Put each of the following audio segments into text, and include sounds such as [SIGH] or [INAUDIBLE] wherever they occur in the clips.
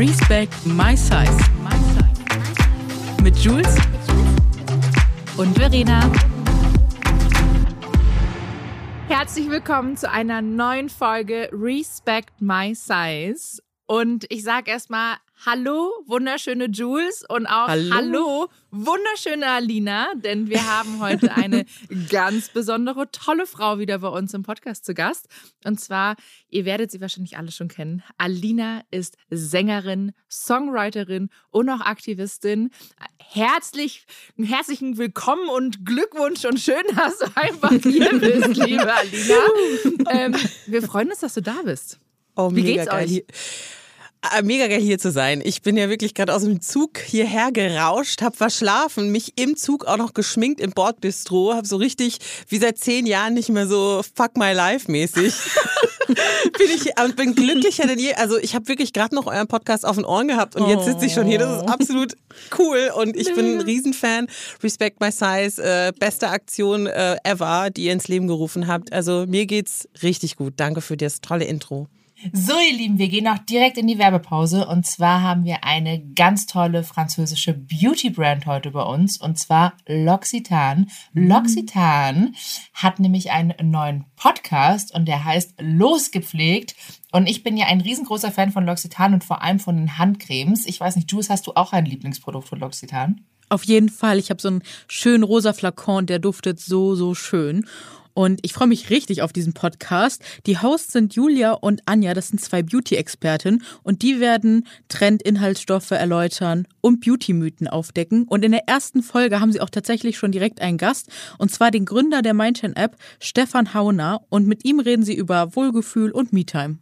Respect My Size. Mit Jules und Verena. Herzlich willkommen zu einer neuen Folge Respect My Size. Und ich sage erstmal Hallo, wunderschöne Jules und auch Hallo. Hallo, wunderschöne Alina, denn wir haben heute eine [LAUGHS] ganz besondere, tolle Frau wieder bei uns im Podcast zu Gast. Und zwar, ihr werdet sie wahrscheinlich alle schon kennen. Alina ist Sängerin, Songwriterin und auch Aktivistin. Herzlich, herzlichen Willkommen und Glückwunsch und schön, [LAUGHS] dass du einfach hier bist, liebe Alina. Ähm, wir freuen uns, dass du da bist. Oh, Wie geht's geil. euch? Ah, mega geil hier zu sein. Ich bin ja wirklich gerade aus dem Zug hierher gerauscht, habe verschlafen, mich im Zug auch noch geschminkt im Bordbistro, habe so richtig wie seit zehn Jahren nicht mehr so Fuck my life mäßig. [LAUGHS] bin ich und bin glücklicher denn je. Also ich habe wirklich gerade noch euren Podcast auf den Ohren gehabt und jetzt sitze ich schon hier. Das ist oh. absolut cool und ich bin ein Riesenfan. Respect my size, äh, beste Aktion äh, ever, die ihr ins Leben gerufen habt. Also mir geht's richtig gut. Danke für das tolle Intro. So, ihr Lieben, wir gehen auch direkt in die Werbepause. Und zwar haben wir eine ganz tolle französische Beauty-Brand heute bei uns. Und zwar L'Occitane. L'Occitane hat nämlich einen neuen Podcast und der heißt Losgepflegt. Und ich bin ja ein riesengroßer Fan von L'Occitane und vor allem von den Handcremes. Ich weiß nicht, Jules, hast du auch ein Lieblingsprodukt von L'Occitane? Auf jeden Fall. Ich habe so einen schönen rosa Flakon, der duftet so, so schön. Und ich freue mich richtig auf diesen Podcast. Die Hosts sind Julia und Anja, das sind zwei Beauty-Experten und die werden Trend-Inhaltsstoffe erläutern und Beauty-Mythen aufdecken. Und in der ersten Folge haben sie auch tatsächlich schon direkt einen Gast und zwar den Gründer der Mindchain-App, Stefan Hauner. Und mit ihm reden sie über Wohlgefühl und Me-Time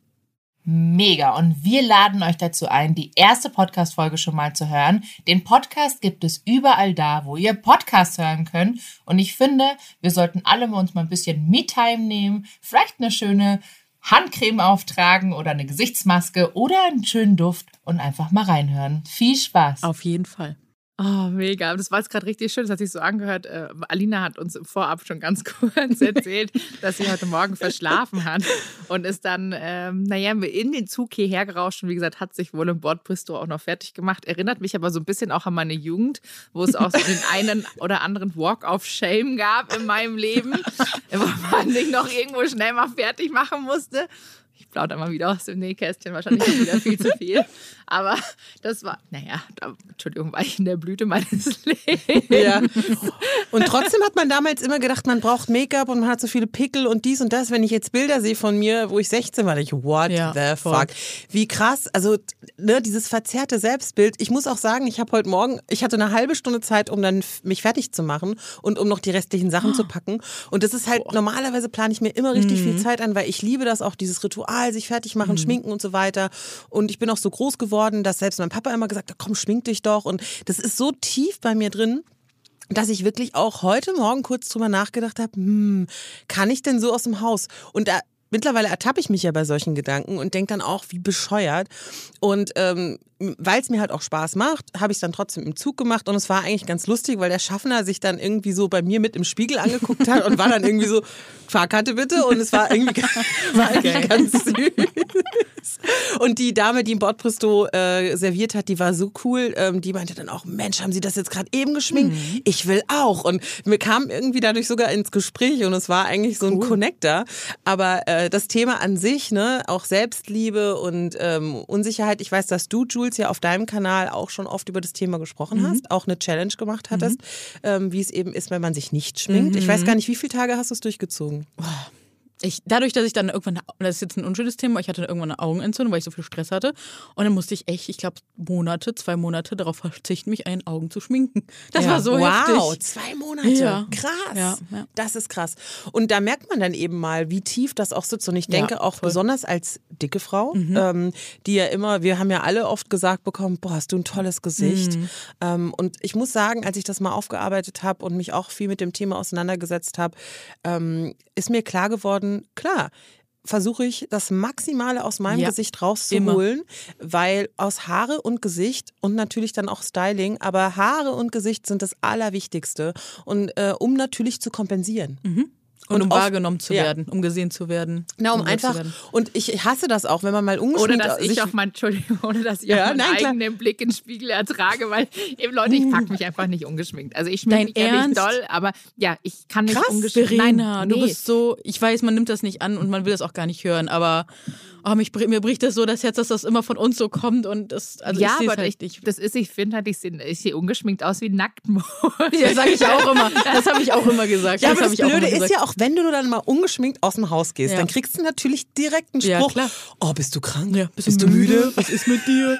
mega. Und wir laden euch dazu ein, die erste Podcast-Folge schon mal zu hören. Den Podcast gibt es überall da, wo ihr Podcasts hören könnt. Und ich finde, wir sollten alle uns mal ein bisschen Me-Time nehmen, vielleicht eine schöne Handcreme auftragen oder eine Gesichtsmaske oder einen schönen Duft und einfach mal reinhören. Viel Spaß. Auf jeden Fall. Oh, mega. Das war jetzt gerade richtig schön. Das hat sich so angehört. Äh, Alina hat uns vorab schon ganz [LAUGHS] kurz erzählt, dass sie heute Morgen verschlafen hat und ist dann, ähm, naja, in den Zug hierher gerauscht und wie gesagt, hat sich wohl im Bordbistro auch noch fertig gemacht. Erinnert mich aber so ein bisschen auch an meine Jugend, wo es auch so den [LAUGHS] einen oder anderen Walk of Shame gab in meinem Leben, [LAUGHS] wo man sich noch irgendwo schnell mal fertig machen musste ich plaudere mal wieder aus dem Nähkästchen, wahrscheinlich wieder viel zu viel. [LAUGHS] Aber das war, naja, da, Entschuldigung, war ich in der Blüte meines [LAUGHS] Lebens. Ja. Und trotzdem hat man damals immer gedacht, man braucht Make-up und man hat so viele Pickel und dies und das. Wenn ich jetzt Bilder sehe von mir, wo ich 16 war, ich, what ja, the fuck? Wie krass, also ne, dieses verzerrte Selbstbild. Ich muss auch sagen, ich habe heute Morgen, ich hatte eine halbe Stunde Zeit, um dann mich fertig zu machen und um noch die restlichen Sachen oh. zu packen. Und das ist halt, oh. normalerweise plane ich mir immer richtig mhm. viel Zeit an, weil ich liebe das auch, dieses Ritual, sich fertig machen, mhm. schminken und so weiter. Und ich bin auch so groß geworden, dass selbst mein Papa immer gesagt hat, komm, schmink dich doch. Und das ist so tief bei mir drin dass ich wirklich auch heute Morgen kurz drüber nachgedacht habe, hm, kann ich denn so aus dem Haus? Und da mittlerweile ertappe ich mich ja bei solchen Gedanken und denke dann auch, wie bescheuert. Und ähm, weil es mir halt auch Spaß macht, habe ich es dann trotzdem im Zug gemacht und es war eigentlich ganz lustig, weil der Schaffner sich dann irgendwie so bei mir mit im Spiegel angeguckt hat und war dann irgendwie so, Fahrkarte bitte und es war irgendwie [LAUGHS] war okay. ganz süß. Und die Dame, die im Bordbristo äh, serviert hat, die war so cool, ähm, die meinte dann auch, Mensch, haben Sie das jetzt gerade eben geschminkt? Mhm. Ich will auch. Und wir kamen irgendwie dadurch sogar ins Gespräch und es war eigentlich so ein cool. Connector. Aber äh, das Thema an sich, ne, auch Selbstliebe und ähm, Unsicherheit, ich weiß, dass du, Jules, Jules ja auf deinem Kanal auch schon oft über das Thema gesprochen mhm. hast, auch eine Challenge gemacht hattest, mhm. ähm, wie es eben ist, wenn man sich nicht schminkt. Mhm. Ich weiß mhm. gar nicht, wie viele Tage hast du es durchgezogen? Oh ich, dadurch, dass ich dann irgendwann, das ist jetzt ein unschönes Thema, ich hatte irgendwann eine Augenentzündung, weil ich so viel Stress hatte. Und dann musste ich echt, ich glaube, Monate, zwei Monate darauf verzichten, mich einen Augen zu schminken. [LAUGHS] Das ja. war so wow, heftig. Wow, zwei Monate. Ja. Krass. Ja, ja. Das ist krass. Und da merkt man dann eben mal, wie tief das auch sitzt. Und ich denke auch voll. besonders als dicke Frau, mhm. ähm, die ja immer, wir haben ja alle oft gesagt bekommen, boah, hast du ein tolles Gesicht. Mhm. Ähm, und ich muss sagen, als ich das mal aufgearbeitet habe und mich auch viel mit dem Thema auseinandergesetzt habe, ähm, ist mir klar geworden, Monaten, klar, versuche ich das Maximale aus meinem ja, Gesicht rauszuholen, immer. weil aus Haare und Gesicht und natürlich dann auch Styling, aber Haare und Gesicht sind das Allerwichtigste und äh, um natürlich zu kompensieren. Mhm. Und, um wahrgenommen zu werden, um gesehen zu werden. Na, um, um einfach. Und ich hasse das auch, wenn man mal ungeschminkt Oder dass ich auch mein, Entschuldigung, oder dass ich ja, auch meinen nein, eigenen Blick in den Spiegel ertrage, weil eben Leute, ich pack mich einfach nicht ungeschminkt. Also ich schminke mich ja nicht doll, aber ja, ich kann nicht Krass, ungeschminkt. Verena, nein, nee. du bist so, ich weiß, man nimmt das nicht an und man will das auch gar nicht hören, aber oh, mich, mir bricht das so das Herz, dass das immer von uns so kommt und das, also ja, ich aber halt ich, das ist, ich finde halt, ich sehe, ungeschminkt aus wie Nacktmodel. Ja, sage ich auch immer. Das habe ich auch immer gesagt. Ja, das aber das Blöde ist ja auch, wenn du dann mal ungeschminkt aus dem Haus gehst, ja. dann kriegst du natürlich direkt einen Spruch. Ja, oh, bist du krank? Ja, bist, bist du müde? müde? Was ist mit dir?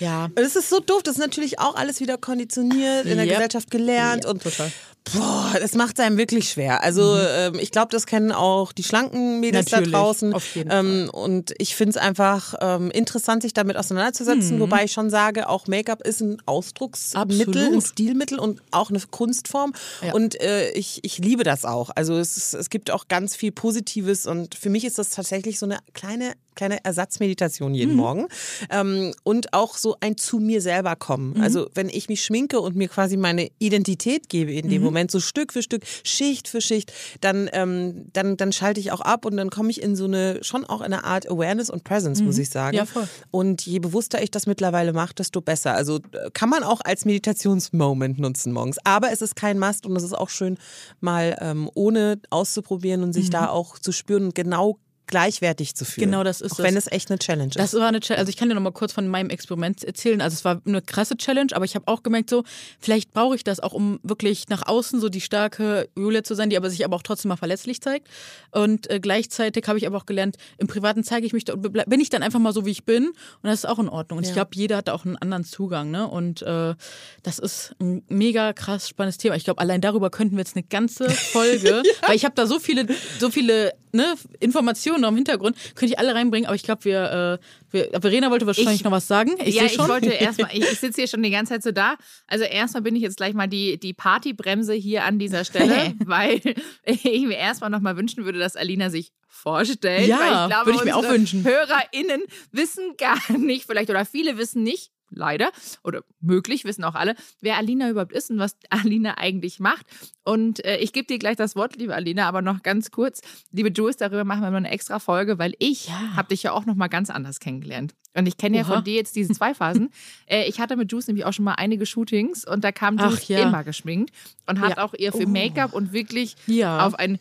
Ja. Das ist so doof. Das ist natürlich auch alles wieder konditioniert, in der yep. Gesellschaft gelernt. Yep, und total. Boah, das macht es einem wirklich schwer. Also mhm. ähm, ich glaube, das kennen auch die schlanken Mädels Natürlich, da draußen. Auf jeden ähm, Fall. Und ich finde es einfach ähm, interessant, sich damit auseinanderzusetzen. Mhm. Wobei ich schon sage, auch Make-up ist ein Ausdrucksmittel, Absolut. ein Stilmittel und auch eine Kunstform. Ja. Und äh, ich, ich liebe das auch. Also es, ist, es gibt auch ganz viel Positives und für mich ist das tatsächlich so eine kleine kleine Ersatzmeditation jeden mhm. Morgen ähm, und auch so ein zu mir selber kommen. Mhm. Also wenn ich mich schminke und mir quasi meine Identität gebe in dem. Moment, so Stück für Stück, Schicht für Schicht, dann, ähm, dann, dann schalte ich auch ab und dann komme ich in so eine, schon auch eine Art Awareness und Presence, muss mhm. ich sagen. Ja, voll. Und je bewusster ich das mittlerweile mache, desto besser. Also äh, kann man auch als Meditationsmoment nutzen morgens. Aber es ist kein Must und es ist auch schön, mal ähm, ohne auszuprobieren und sich mhm. da auch zu spüren und genau gleichwertig zu fühlen. Genau, das ist Auch wenn es echt eine Challenge ist. Das war eine Challenge. Also ich kann dir noch mal kurz von meinem Experiment erzählen. Also es war eine krasse Challenge, aber ich habe auch gemerkt, so vielleicht brauche ich das auch, um wirklich nach außen so die starke Julia zu sein, die aber sich aber auch trotzdem mal verletzlich zeigt. Und äh, gleichzeitig habe ich aber auch gelernt, im Privaten zeige ich mich, bin ich dann einfach mal so, wie ich bin. Und das ist auch in Ordnung. Und ja. ich glaube, jeder hat da auch einen anderen Zugang. Ne? Und äh, das ist ein mega krass spannendes Thema. Ich glaube, allein darüber könnten wir jetzt eine ganze [LAUGHS] Folge, ja. weil ich habe da so viele, so viele ne, Informationen noch im Hintergrund, könnte ich alle reinbringen, aber ich glaube, wir, äh, wir, Verena wollte wahrscheinlich ich, noch was sagen. Ich ja, ich wollte [LAUGHS] erstmal, ich, ich sitze hier schon die ganze Zeit so da. Also erstmal bin ich jetzt gleich mal die, die Partybremse hier an dieser Stelle, [LAUGHS] weil ich mir erstmal nochmal wünschen würde, dass Alina sich vorstellt. Ja, würde ich mir auch wünschen. HörerInnen wissen gar nicht, vielleicht, oder viele wissen nicht, leider, oder möglich, wissen auch alle, wer Alina überhaupt ist und was [LAUGHS] Alina eigentlich macht. Und äh, ich gebe dir gleich das Wort, liebe Alina, aber noch ganz kurz, liebe Jules, darüber machen wir mal eine extra Folge, weil ich ja. habe dich ja auch noch mal ganz anders kennengelernt. Und ich kenne ja von dir jetzt diese zwei Phasen. [LAUGHS] äh, ich hatte mit Jules nämlich auch schon mal einige Shootings und da kam Jules ja. immer geschminkt und hat ja. auch ihr für oh. Make-up und wirklich auf ein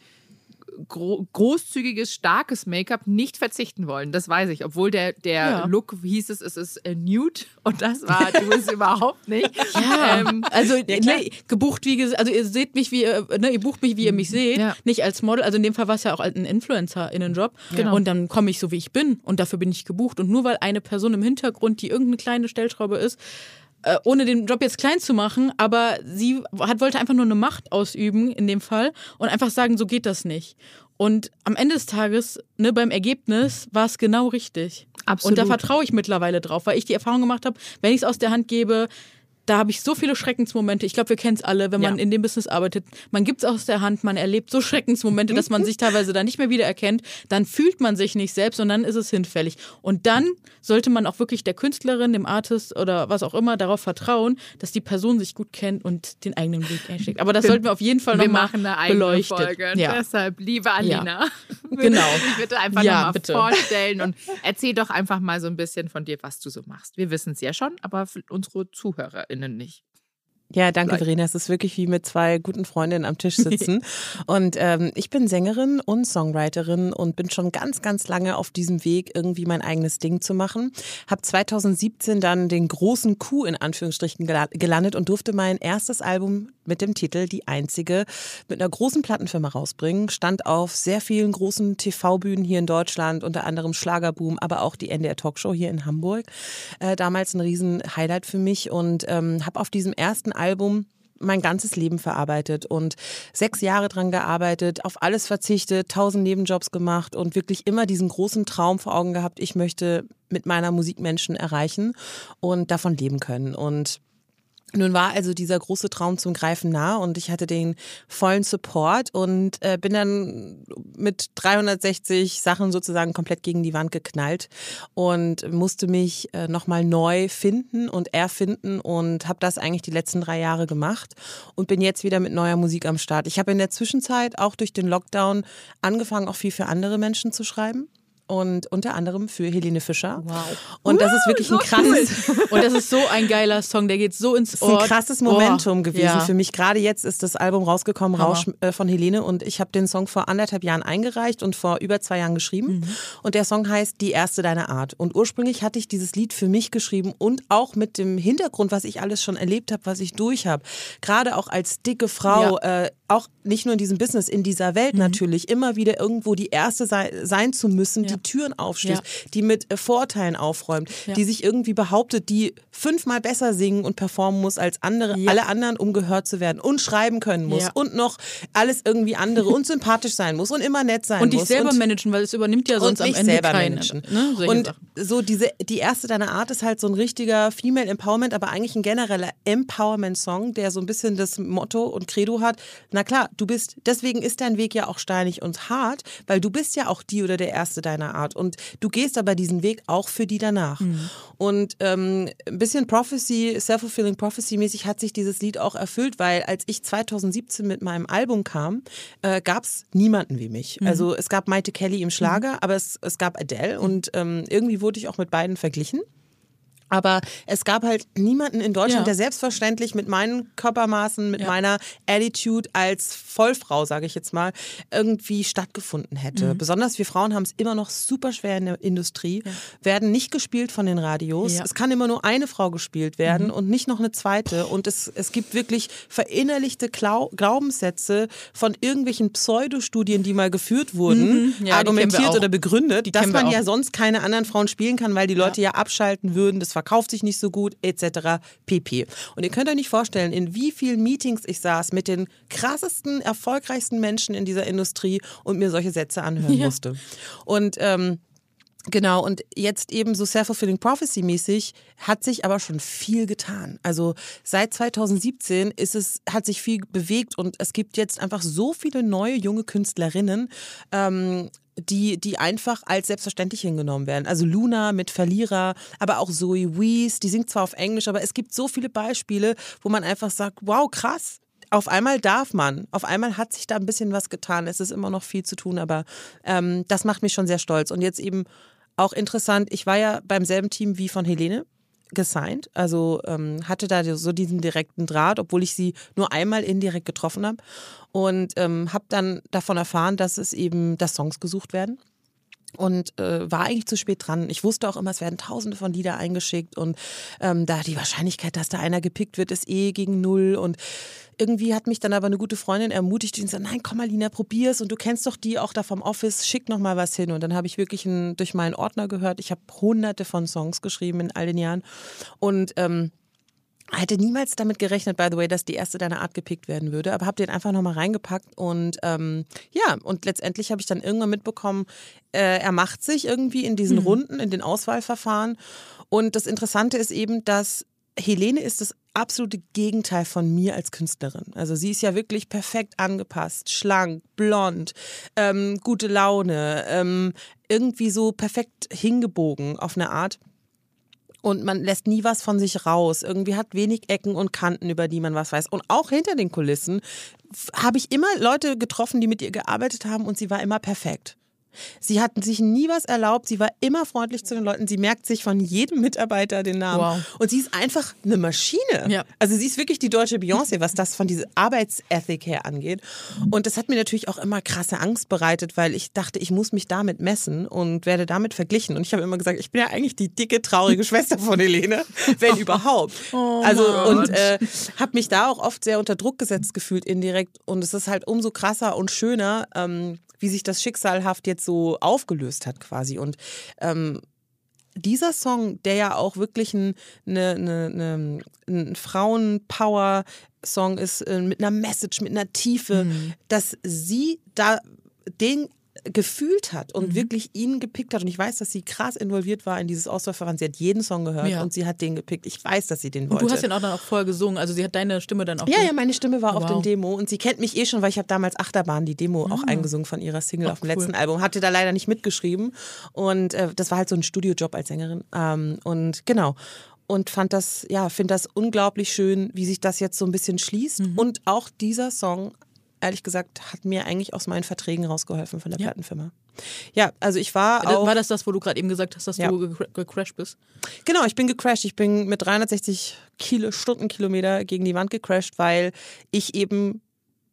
gro großzügiges, starkes Make-up nicht verzichten wollen. Das weiß ich. Obwohl der, der ja. Look hieß es, es ist äh, nude und das war du es [LAUGHS] überhaupt nicht. Ja, ähm, also ja, ne, gebucht wie also ihr seht mich wie ne, ihr bucht mich wie ihr mich seht, ja. nicht als Model. Also in dem Fall war es ja auch ein Influencer in den Job. Genau. Und dann komme ich so wie ich bin und dafür bin ich gebucht und nur weil eine Person im Hintergrund, die irgendeine kleine Stellschraube ist, äh, ohne den Job jetzt klein zu machen, aber sie hat, wollte einfach nur eine Macht ausüben in dem Fall und einfach sagen, so geht das nicht. Und am Ende des Tages, ne, beim Ergebnis, war es genau richtig. Absolut. Und da vertraue ich mittlerweile drauf, weil ich die Erfahrung gemacht habe, wenn ich es aus der Hand gebe, da habe ich so viele Schreckensmomente. Ich glaube, wir kennen es alle, wenn man ja. in dem Business arbeitet. Man gibt es aus der Hand, man erlebt so Schreckensmomente, dass man [LAUGHS] sich teilweise da nicht mehr wiedererkennt. Dann fühlt man sich nicht selbst und dann ist es hinfällig. Und dann sollte man auch wirklich der Künstlerin, dem Artist oder was auch immer darauf vertrauen, dass die Person sich gut kennt und den eigenen Weg einschlägt. Aber das wir, sollten wir auf jeden Fall nochmal beleuchten. Wir machen eine beleuchtet. Folge. Ja. Deshalb, liebe Alina, ja. [LAUGHS] genau. bitte einfach ja, nochmal vorstellen und erzähl doch einfach mal so ein bisschen von dir, was du so machst. Wir wissen es ja schon, aber für unsere ZuhörerInnen HörerInnen nicht. Ja, danke, Vielleicht. Verena. Es ist wirklich wie mit zwei guten Freundinnen am Tisch sitzen. [LAUGHS] und ähm, ich bin Sängerin und Songwriterin und bin schon ganz, ganz lange auf diesem Weg, irgendwie mein eigenes Ding zu machen. Hab 2017 dann den großen Coup in Anführungsstrichen gelandet und durfte mein erstes Album mit dem Titel Die Einzige mit einer großen Plattenfirma rausbringen. Stand auf sehr vielen großen TV-Bühnen hier in Deutschland, unter anderem Schlagerboom, aber auch die NDR Talkshow hier in Hamburg. Äh, damals ein riesen Highlight für mich und ähm, habe auf diesem ersten Album mein ganzes Leben verarbeitet und sechs Jahre dran gearbeitet, auf alles verzichtet, tausend Nebenjobs gemacht und wirklich immer diesen großen Traum vor Augen gehabt, ich möchte mit meiner Musik Menschen erreichen und davon leben können. Und Nun war also dieser große Traum zum Greifen nah und ich hatte den vollen Support und äh, bin dann mit 360 Sachen sozusagen komplett gegen die Wand geknallt und musste mich äh, nochmal neu finden und erfinden und habe das eigentlich die letzten drei Jahre gemacht und bin jetzt wieder mit neuer Musik am Start. Ich habe in der Zwischenzeit auch durch den Lockdown angefangen, auch viel für andere Menschen zu schreiben und unter anderem für Helene Fischer. Wow. Und das ist wirklich so ein krasses. Cool. [LAUGHS] Und das ist so ein geiler Song, der geht so ins Ohr. Das ist ein krasses Momentum oh, gewesen ja. für mich. Gerade jetzt ist das Album rausgekommen, Hammer. Rausch äh, von Helene. Und ich habe den Song vor anderthalb Jahren eingereicht und vor über zwei Jahren geschrieben. Mhm. Und der Song heißt Die erste deiner Art. Und ursprünglich hatte ich dieses Lied für mich geschrieben und auch mit dem Hintergrund, was ich alles schon erlebt habe, was ich durch habe. Gerade auch als dicke Frau, ja. äh, auch nicht nur in diesem Business, in dieser Welt mhm. natürlich, immer wieder irgendwo die Erste sei, sein zu müssen, ja. die Türen aufstößt, ja. die mit äh, Vorteilen aufräumt, ja. die sich irgendwie behauptet, die fünfmal besser singen und performen muss als andere, alle anderen, um gehört zu werden und schreiben können muss und noch alles irgendwie andere und sympathisch sein muss und immer nett sein muss. Und dich selber und, managen, weil es übernimmt ja sonst am Ende selber keinen. Managen. Ne? Und so diese, die erste deiner Art ist halt so ein richtiger Female Empowerment, aber eigentlich ein genereller Empowerment-Song, der so ein bisschen das Motto und Credo hat, na klar, du bist, deswegen ist dein Weg ja auch steinig und hart, weil du bist ja auch die oder der Erste deiner Art. Und du gehst aber diesen Weg auch für die danach. Mhm. Und ähm, ein bisschen Prophecy, Self-Fulfilling Prophecy-mäßig hat sich dieses Lied auch erfüllt, weil als ich 2017 mit meinem Album kam, äh, gab es niemanden wie mich. Mhm. Also es gab Maite Kelly im Schlager, mhm. aber es, es gab Adele und ähm, irgendwie wurde ich auch mit beiden verglichen. Aber es gab halt niemanden in Deutschland, ja. der selbstverständlich mit meinen Körpermaßen, mit ja. meiner Attitude als Vollfrau, sage ich jetzt mal, irgendwie stattgefunden hätte. Mhm. Besonders wir Frauen haben es immer noch super schwer in der Industrie, ja. werden nicht gespielt von den Radios. Es kann immer nur eine Frau gespielt werden mhm. und nicht noch eine zweite. Und es, es gibt wirklich verinnerlichte Glau Glaubenssätze von irgendwelchen Pseudostudien, die mal geführt wurden, mhm. argumentiert oder begründet, dass man ja sonst keine anderen Frauen spielen kann, weil die Leute ja, abschalten würden. Das verkauft sich nicht so gut, etc. pp. Und ihr könnt euch nicht vorstellen, in wie vielen Meetings ich saß mit den krassesten, erfolgreichsten Menschen in dieser Industrie und mir solche Sätze anhören ja. musste. Und ähm, Genau, und jetzt eben so Self-Fulfilling Prophecy-mäßig hat sich aber schon viel getan. Also seit 2017 ist es, hat sich viel bewegt und es gibt jetzt einfach so viele neue junge Künstlerinnen, ähm, die, die einfach als selbstverständlich hingenommen werden. Also Luna mit Verlierer, aber auch Zoe Wees, die singt zwar auf Englisch, aber es gibt so viele Beispiele, wo man einfach sagt, wow, krass, auf einmal darf man, auf einmal hat sich da ein bisschen was getan. Es ist immer noch viel zu tun, aber ähm, das macht mich schon sehr stolz. Und jetzt eben auch interessant, ich war ja beim selben Team wie von Helene gesigned, also ähm, hatte da so diesen direkten Draht, obwohl ich sie nur einmal indirekt getroffen habe. Und ähm, habe dann davon erfahren, dass es eben, dass Songs gesucht werden und äh, war eigentlich zu spät dran. Ich wusste auch immer, es werden tausende von Lieder eingeschickt und ähm, da die Wahrscheinlichkeit, dass da einer gepickt wird, ist eh gegen null und irgendwie hat mich dann aber eine gute Freundin ermutigt, die gesagt, nein, komm mal, Lina, probier's und du kennst doch die auch da vom Office, schick noch mal was hin. Und dann habe ich wirklich ein, durch meinen Ordner gehört. Ich habe hunderte von Songs geschrieben in all den Jahren und ähm, Hätte niemals damit gerechnet, by the way, dass die erste deiner Art gepickt werden würde, aber habe den einfach nochmal reingepackt und ähm, ja, und letztendlich habe ich dann irgendwann mitbekommen, äh, er macht sich irgendwie in diesen mhm. Runden, in den Auswahlverfahren. Und das Interessante ist eben, dass Helene ist das absolute Gegenteil von mir als Künstlerin. Also sie ist ja wirklich perfekt angepasst, schlank, blond, ähm, gute Laune, ähm, irgendwie so perfekt hingebogen auf eine Art und man lässt nie was von sich raus. Irgendwie hat wenig Ecken und Kanten, über die man was weiß. Und auch hinter den Kulissen habe ich immer Leute getroffen, die mit ihr gearbeitet haben und sie war immer perfekt. Sie hat sich nie was erlaubt. Sie war immer freundlich zu den Leuten. Sie merkt sich von jedem Mitarbeiter den Namen. Wow. Und sie ist einfach eine Maschine. Ja. Also sie ist wirklich die deutsche Beyoncé, was das von dieser Arbeitsethik her angeht. Und das hat mir natürlich auch immer krasse Angst bereitet, weil ich dachte, ich muss mich damit messen und werde damit verglichen. Und ich habe immer gesagt, ich bin ja eigentlich die dicke, traurige [LAUGHS] Schwester von Helene, wenn überhaupt. Oh also und äh, habe mich da auch oft sehr unter Druck gesetzt gefühlt indirekt. Und es ist halt umso krasser und schöner. Ähm, wie sich das schicksalhaft jetzt so aufgelöst hat quasi. Und ähm, dieser Song, der ja auch wirklich ein, eine, eine, ein Frauenpower-Song ist, äh, mit einer Message, mit einer Tiefe, mhm. dass sie da den gefühlt hat und mhm. wirklich ihn gepickt hat. Und ich weiß, dass sie krass involviert war in dieses Auswahlverfahren. Sie hat jeden Song gehört ja. und sie hat den gepickt. Ich weiß, dass sie den wollte. Und du hast den auch dann auch vorher gesungen. Also sie hat deine Stimme dann auch. Ja, ja, meine Stimme war wow. auf dem Demo und sie kennt mich eh schon, weil ich habe damals Achterbahn die Demo mhm. auch ah. eingesungen von ihrer Single Ach, auf dem cool. letzten Album. Hatte da leider nicht mitgeschrieben und äh, das war halt so ein Studiojob als Sängerin. Ähm, und genau und fand das, ja, finde das unglaublich schön, wie sich das jetzt so ein bisschen schließt. Mhm. Und auch dieser Song ehrlich gesagt, hat mir eigentlich aus meinen Verträgen rausgeholfen von der ja. Plattenfirma. Ja, also ich war auch. War das das, wo du gerade eben gesagt hast, dass ja. du gecrashed bist? Genau, ich bin gecrashed. Ich bin mit 360 Kilo, Stundenkilometer gegen die Wand gecrashed, weil ich eben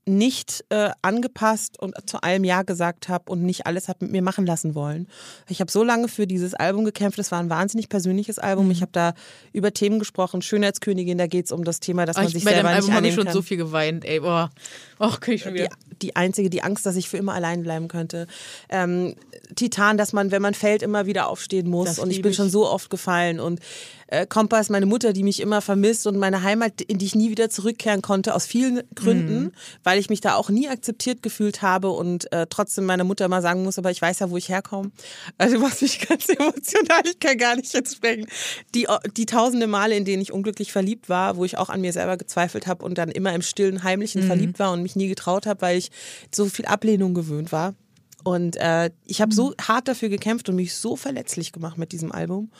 nicht äh, angepasst und zu allem Ja gesagt habe und nicht alles habe mit mir machen lassen wollen. Ich habe so lange für dieses Album gekämpft. Es war ein wahnsinnig persönliches Album. Mhm. Ich habe da über Themen gesprochen. Schönheitskönigin, da geht es um das Thema, dass man sich selber nicht Album habe ich schon so viel geweint. Ey, boah. Och, kann ich schon wieder. Die, die, einzige, die Angst, dass ich für immer allein bleiben könnte. Ähm, Titan, dass man, wenn man fällt, immer wieder aufstehen muss. Das und ich bin ich. schon so oft gefallen. Und äh, Kompass, meine Mutter, die mich immer vermisst und meine Heimat, in die ich nie wieder zurückkehren konnte, aus vielen Gründen, mhm. weil ich mich da auch nie akzeptiert gefühlt habe und äh, trotzdem meiner Mutter immer sagen muss, aber ich weiß ja, wo ich herkomme. Also was mich ganz [LAUGHS] emotional, ich kann gar nicht jetzt sprechen. Die, die tausende Male, in denen ich unglücklich verliebt war, wo ich auch an mir selber gezweifelt habe und dann immer im stillen, heimlichen mhm. verliebt war und mich nie getraut habe, weil ich so viel Ablehnung gewöhnt war. Und äh, ich habe so mhm. hart dafür gekämpft und mich so verletzlich gemacht mit diesem Album.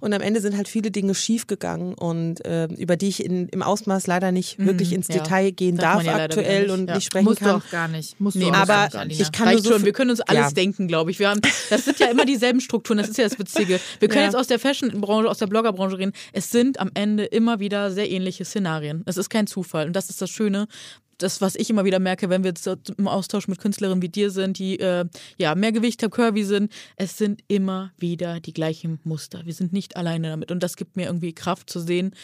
Und am Ende sind halt viele Dinge schiefgegangen und äh, über die ich in, im Ausmaß leider nicht mhm, wirklich ins ja. Detail gehen darf, darf ja aktuell nicht. und ja. nicht sprechen Musst kann. Musst du auch gar nicht. Musst nee, du aber gar nicht. ich kann nur so schon. Wir können uns alles denken, glaube ich. Wir haben, das sind ja immer dieselben Strukturen. Das ist ja das Witzige. Wir können jetzt aus der Fashion-Branche, aus der Blogger-Branche reden. Es sind am Ende immer wieder sehr ähnliche Szenarien. Es ist kein Zufall. Und das ist das Schöne, das, was ich immer wieder merke, wenn wir jetzt im Austausch mit Künstlerinnen wie dir sind, die äh, ja mehr Gewicht haben, curvy sind, es sind immer wieder die gleichen Muster. Wir sind nicht alleine damit. Und das gibt mir irgendwie Kraft zu sehen,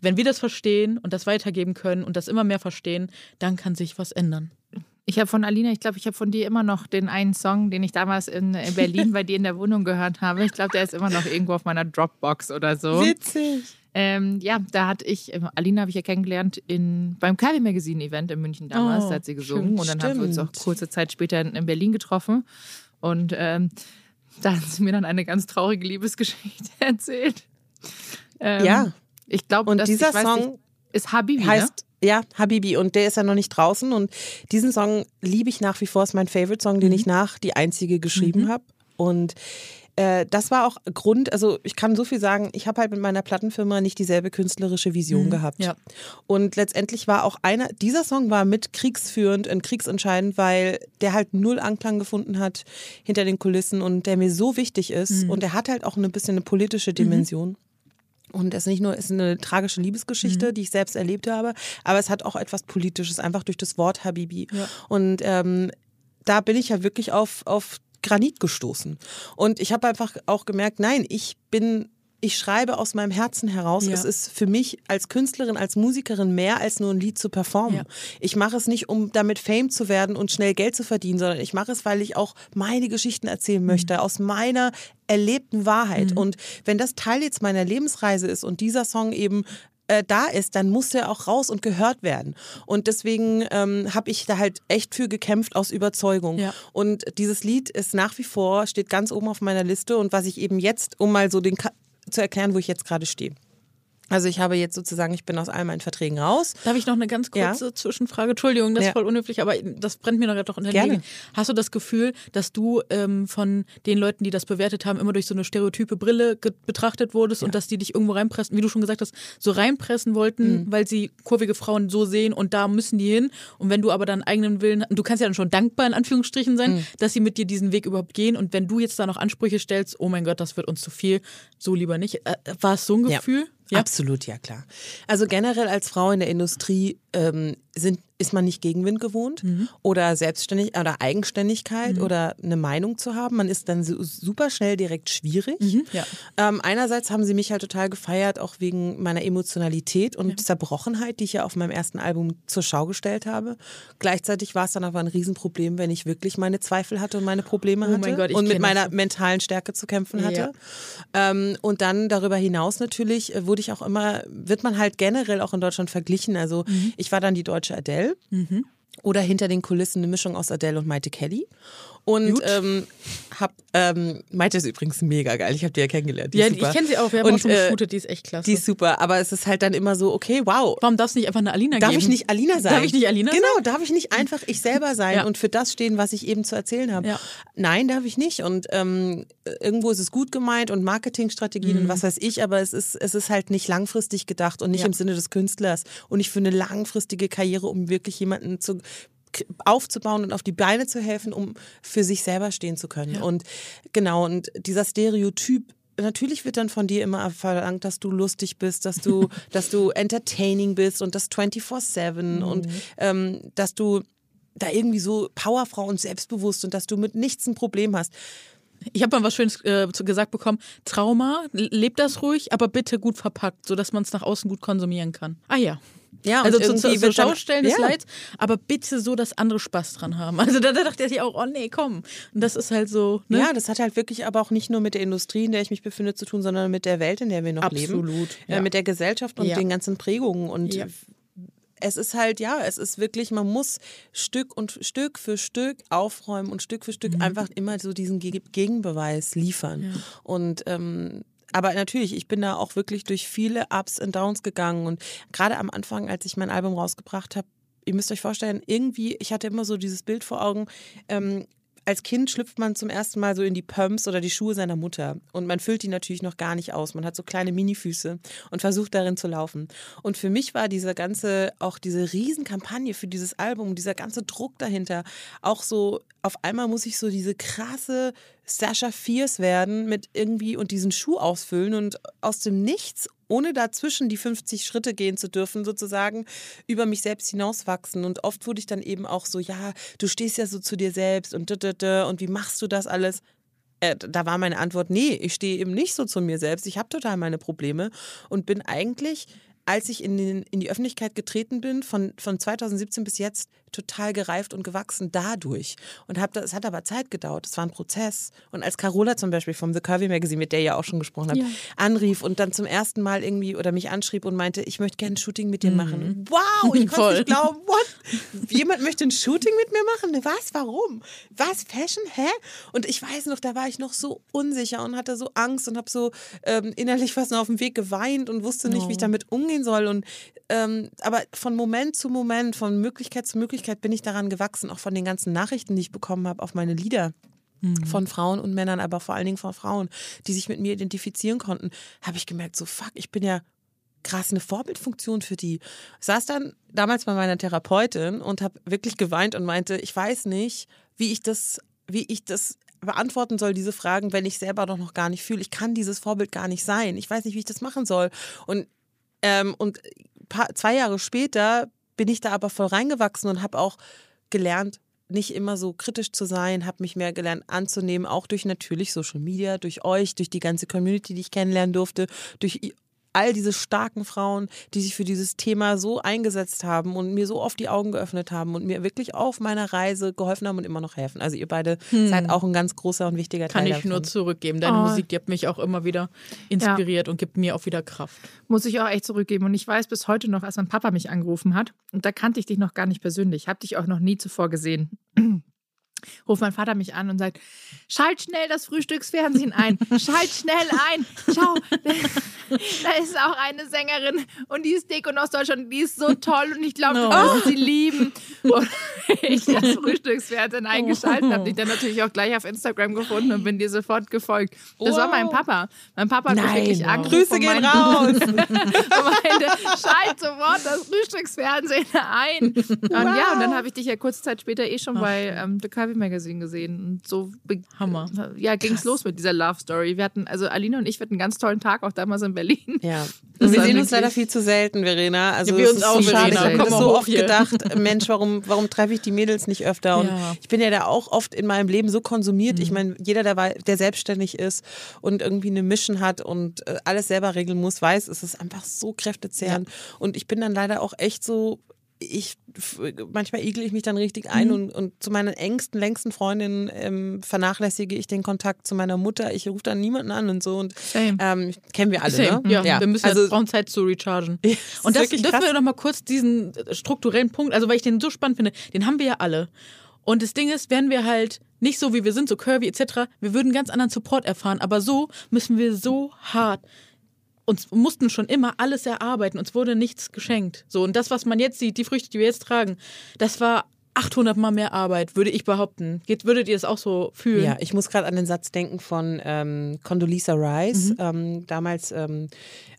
wenn wir das verstehen und das weitergeben können und das immer mehr verstehen, dann kann sich was ändern. Ich habe von Alina, ich glaube, ich habe von dir immer noch den einen Song, den ich damals in, in Berlin [LAUGHS] bei dir in der Wohnung gehört habe. Ich glaube, der ist immer noch irgendwo auf meiner Dropbox oder so. Witzig. Ähm, ja, da hatte ich, ähm, Alina habe ich ja kennengelernt in, beim Calvi Magazine Event in München damals, oh, da hat sie gesungen. und dann stimmt. haben wir uns auch kurze Zeit später in, in Berlin getroffen. Und ähm, da hat sie mir dann eine ganz traurige Liebesgeschichte [LAUGHS] erzählt. Ähm, ja. Ich glaube, und dieser Song nicht, ist Habibi. Ne? Heißt, ne? ja, Habibi. Und der ist ja noch nicht draußen. Und diesen Song liebe ich nach wie vor. Ist mein Favorite-Song, den mhm. ich nach die einzige geschrieben mhm. habe. Und äh, das war auch Grund, also ich kann so viel sagen, ich habe halt mit meiner Plattenfirma nicht dieselbe künstlerische Vision mhm, gehabt. Ja. Und letztendlich war auch einer, dieser Song war mit kriegsführend und kriegsentscheidend, weil der halt null Anklang gefunden hat hinter den Kulissen und der mir so wichtig ist. Mhm. Und der hat halt auch ein bisschen eine politische Dimension. Mhm. Und es ist nicht nur ist eine tragische Liebesgeschichte, mhm. die ich selbst erlebt habe, aber es hat auch etwas Politisches, einfach durch das Wort Habibi. Ja. Und ähm, da bin ich ja wirklich auf, auf Granit gestoßen. Und ich habe einfach auch gemerkt, nein, ich bin ich schreibe aus meinem Herzen heraus. Ja. Es ist für mich als Künstlerin, als Musikerin mehr als nur ein Lied zu performen. Ja. Ich mache es nicht, um damit Fame zu werden und schnell Geld zu verdienen, sondern ich mache es, weil ich auch meine Geschichten erzählen möchte, mhm. aus meiner erlebten Wahrheit. Mhm. Und wenn das Teil jetzt meiner Lebensreise ist und dieser Song eben äh, da ist, dann muss er auch raus und gehört werden. Und deswegen ähm, habe ich da halt echt für gekämpft aus Überzeugung. Ja. Und dieses Lied ist nach wie vor, steht ganz oben auf meiner Liste. Und was ich eben jetzt, um mal so den Ka zu erklären, wo ich jetzt gerade stehe. Also ich habe jetzt sozusagen, ich bin aus all meinen Verträgen raus. Darf ich noch eine ganz kurze ja. Zwischenfrage? Entschuldigung, das ja. ist voll unhöflich, aber das brennt mir noch doch unter den Nägeln. Hast du das Gefühl, dass du ähm, von den Leuten, die das bewertet haben, immer durch so eine stereotype Brille betrachtet wurdest ja. und dass die dich irgendwo reinpressen, wie du schon gesagt hast, so reinpressen wollten, mhm. weil sie kurvige Frauen so sehen und da müssen die hin. Und wenn du aber dann eigenen Willen, du kannst ja dann schon dankbar in Anführungsstrichen sein, mhm. dass sie mit dir diesen Weg überhaupt gehen. Und wenn du jetzt da noch Ansprüche stellst, oh mein Gott, das wird uns zu viel, so lieber nicht. Äh, war es so ein Gefühl? Ja. Absolut, ja klar. Also generell als Frau in der Industrie ähm, sind ist man nicht Gegenwind gewohnt mhm. oder selbstständig oder Eigenständigkeit mhm. oder eine Meinung zu haben. Man ist dann super schnell direkt schwierig. Mhm. Ja. Ähm, einerseits haben sie mich halt total gefeiert, auch wegen meiner Emotionalität und ja. Zerbrochenheit, die ich ja auf meinem ersten Album zur Schau gestellt habe. Gleichzeitig war es dann aber ein Riesenproblem, wenn ich wirklich meine Zweifel hatte und meine Probleme oh hatte Gott, und mit meiner das. mentalen Stärke zu kämpfen hatte. Ja. Ähm, und dann darüber hinaus natürlich äh, wurde ich auch immer, wird man halt generell auch in Deutschland verglichen. Also mhm. ich war dann die deutsche Adele. Mhm. Oder hinter den Kulissen eine Mischung aus Adele und Maite Kelly. Und ähm, hab, ähm, Maite ist übrigens mega geil. Ich habe die ja kennengelernt. Die ja, ich kenne sie auch. Wir haben und, auch schon äh, geshootet. Die ist echt klasse. Die ist super. Aber es ist halt dann immer so, okay, wow. Warum darf es nicht einfach eine Alina darf geben? Darf ich nicht Alina sein? Darf ich nicht Alina genau, sein? Genau, darf ich nicht einfach ich selber [LAUGHS] sein ja. und für das stehen, was ich eben zu erzählen habe? Ja. Nein, darf ich nicht. Und ähm, irgendwo ist es gut gemeint und Marketingstrategien mhm. und was weiß ich, aber es ist, es ist halt nicht langfristig gedacht und nicht ja. im Sinne des Künstlers und nicht für eine langfristige Karriere, um wirklich jemanden zu aufzubauen und auf die Beine zu helfen, um für sich selber stehen zu können. Ja. Und genau, und dieser Stereotyp natürlich wird dann von dir immer verlangt, dass du lustig bist, dass du, [LAUGHS] dass du entertaining bist und das 24-7 mhm. und ähm, dass du da irgendwie so Powerfrau und selbstbewusst und dass du mit nichts ein Problem hast. Ich habe mal was Schönes äh, gesagt bekommen. Trauma, lebt das ruhig, aber bitte gut verpackt, sodass man es nach außen gut konsumieren kann. Ah ja. Ja, also zu, zu, zu Schaustellen des ja. Leids, aber bitte so, dass andere Spaß dran haben. Also da, da dachte ich auch, oh nee, komm. Und das ist halt so. Ne? Ja, das hat halt wirklich aber auch nicht nur mit der Industrie, in der ich mich befinde, zu tun, sondern mit der Welt, in der wir noch Absolut, leben. Ja. Äh, mit der Gesellschaft und ja. den ganzen Prägungen. Und es ist halt, ja, es ist wirklich, man muss Stück und Stück für Stück aufräumen und Stück für Stück mhm. einfach immer so diesen Gegenbeweis liefern. Ja. Und ähm, aber natürlich, ich bin da auch wirklich durch viele Ups und Downs gegangen. Und gerade am Anfang, als ich mein Album rausgebracht habe, ihr müsst euch vorstellen, irgendwie, ich hatte immer so dieses Bild vor Augen, ähm, als Kind schlüpft man zum ersten Mal so in die Pumps oder die Schuhe seiner Mutter und man füllt die natürlich noch gar nicht aus. Man hat so kleine Minifüße und versucht darin zu laufen. Und für mich war diese ganze, auch diese Riesenkampagne für dieses Album, dieser ganze Druck dahinter, auch so, auf einmal muss ich so diese krasse Sasha Fierce werden mit irgendwie und diesen Schuh ausfüllen und aus dem Nichts ohne dazwischen die 50 Schritte gehen zu dürfen, sozusagen über mich selbst hinauswachsen. Und oft wurde ich dann eben auch so, ja, du stehst ja so zu dir selbst und und wie machst du das alles? Äh, da war meine Antwort, nee, ich stehe eben nicht so zu mir selbst. Ich habe total meine Probleme und bin eigentlich als ich in, den, in die Öffentlichkeit getreten bin, von, von 2017 bis jetzt, total gereift und gewachsen dadurch. Und hab das, es hat aber Zeit gedauert. Es war ein Prozess. Und als Carola zum Beispiel vom The Curvy Magazine, mit der ihr ja auch schon gesprochen habt, ja. anrief und dann zum ersten Mal irgendwie oder mich anschrieb und meinte, ich möchte gerne ein Shooting mit dir mhm. machen. Wow, ich konnte nicht glauben, what? Jemand möchte ein Shooting mit mir machen? Was? Warum? Was? Fashion? Hä? Und ich weiß noch, da war ich noch so unsicher und hatte so Angst und habe so ähm, innerlich fast noch auf dem Weg geweint und wusste nicht, oh. wie ich damit umgehen soll. Und ähm, aber von Moment zu Moment, von Möglichkeit zu Möglichkeit, Möglichkeit bin ich daran gewachsen, auch von den ganzen Nachrichten, die ich bekommen habe auf meine Lieder mhm. von Frauen und Männern, aber vor allen Dingen von Frauen, die sich mit mir identifizieren konnten, habe ich gemerkt, so fuck, ich bin ja krass eine Vorbildfunktion für die. Ich saß dann damals bei meiner Therapeutin und habe wirklich geweint und meinte, ich weiß nicht, wie ich das, wie ich das beantworten soll, diese Fragen, wenn ich selber doch noch gar nicht fühle. Ich kann dieses Vorbild gar nicht sein. Ich weiß nicht, wie ich das machen soll. Und, ähm, und paar, zwei Jahre später bin ich da aber voll reingewachsen und habe auch gelernt, nicht immer so kritisch zu sein, habe mich mehr gelernt anzunehmen, auch durch natürlich Social Media, durch euch, durch die ganze Community, die ich kennenlernen durfte, durch all diese starken Frauen, die sich für dieses Thema so eingesetzt haben und mir so oft die Augen geöffnet haben und mir wirklich auf meiner Reise geholfen haben und immer noch helfen. Also ihr beide hm. seid auch ein ganz großer und wichtiger Teil Kann ich davon. nur zurückgeben. Deine oh. Musik, die hat mich auch immer wieder inspiriert ja. und gibt mir auch wieder Kraft. Muss ich auch echt zurückgeben. Und ich weiß bis heute noch, als mein Papa mich angerufen hat, und da kannte ich dich noch gar nicht persönlich, habe dich auch noch nie zuvor gesehen ruft mein Vater mich an und sagt, schalt schnell das Frühstücksfernsehen ein, schalt schnell ein, schau, [LAUGHS] da ist auch eine Sängerin und die ist dick und aus Deutschland, die ist so toll und ich glaube, du wirst sie lieben. Und ich das [LAUGHS] Frühstücksfernsehen eingeschaltet habe, dich dann natürlich auch gleich auf Instagram gefunden und bin dir sofort gefolgt. Das war mein Papa. Mein Papa hat mich wirklich angerufen. Grüße gehen raus. [LAUGHS] und meinte, schalt sofort das Frühstücksfernsehen ein. Und wow. ja, und dann habe ich dich ja kurze Zeit später eh schon Ach. bei ähm, The Curvy Magazine gesehen. Und so Hammer. Ja, ging es los mit dieser Love Story. Wir hatten, also Alina und ich, wir hatten einen ganz tollen Tag auch damals in Berlin. Ja. Wir sehen uns leider viel zu selten, Verena. Also ja, wir uns auch, so Verena. Ich habe so oft hier. gedacht, Mensch, warum, warum treffe ich die Mädels nicht öfter? Und ja. ich bin ja da auch oft in meinem Leben so konsumiert. Mhm. Ich meine, jeder, der, der selbstständig ist und irgendwie eine Mission hat und äh, alles selber regeln muss, weiß, es ist einfach so kräftezehrend. Ja. Und ich bin dann leider auch echt so ich manchmal igel ich mich dann richtig ein mhm. und, und zu meinen engsten, längsten Freundinnen ähm, vernachlässige ich den Kontakt zu meiner Mutter. Ich rufe dann niemanden an und so und ähm, kennen wir alle, Same. ne? Ja, ja. wir müssen also, brauchen Zeit zu rechargen. [LAUGHS] und das dürfen krass. wir noch mal kurz diesen strukturellen Punkt, also weil ich den so spannend finde, den haben wir ja alle. Und das Ding ist, wenn wir halt nicht so wie wir sind, so curvy etc. Wir würden ganz anderen Support erfahren, aber so müssen wir so hart uns mussten schon immer alles erarbeiten, uns wurde nichts geschenkt. So und das, was man jetzt sieht, die Früchte, die wir jetzt tragen, das war 800 Mal mehr Arbeit, würde ich behaupten. Geht, würdet ihr das auch so fühlen? Ja, ich muss gerade an den Satz denken von ähm, Condoleezza Rice, mhm. ähm, damals ähm,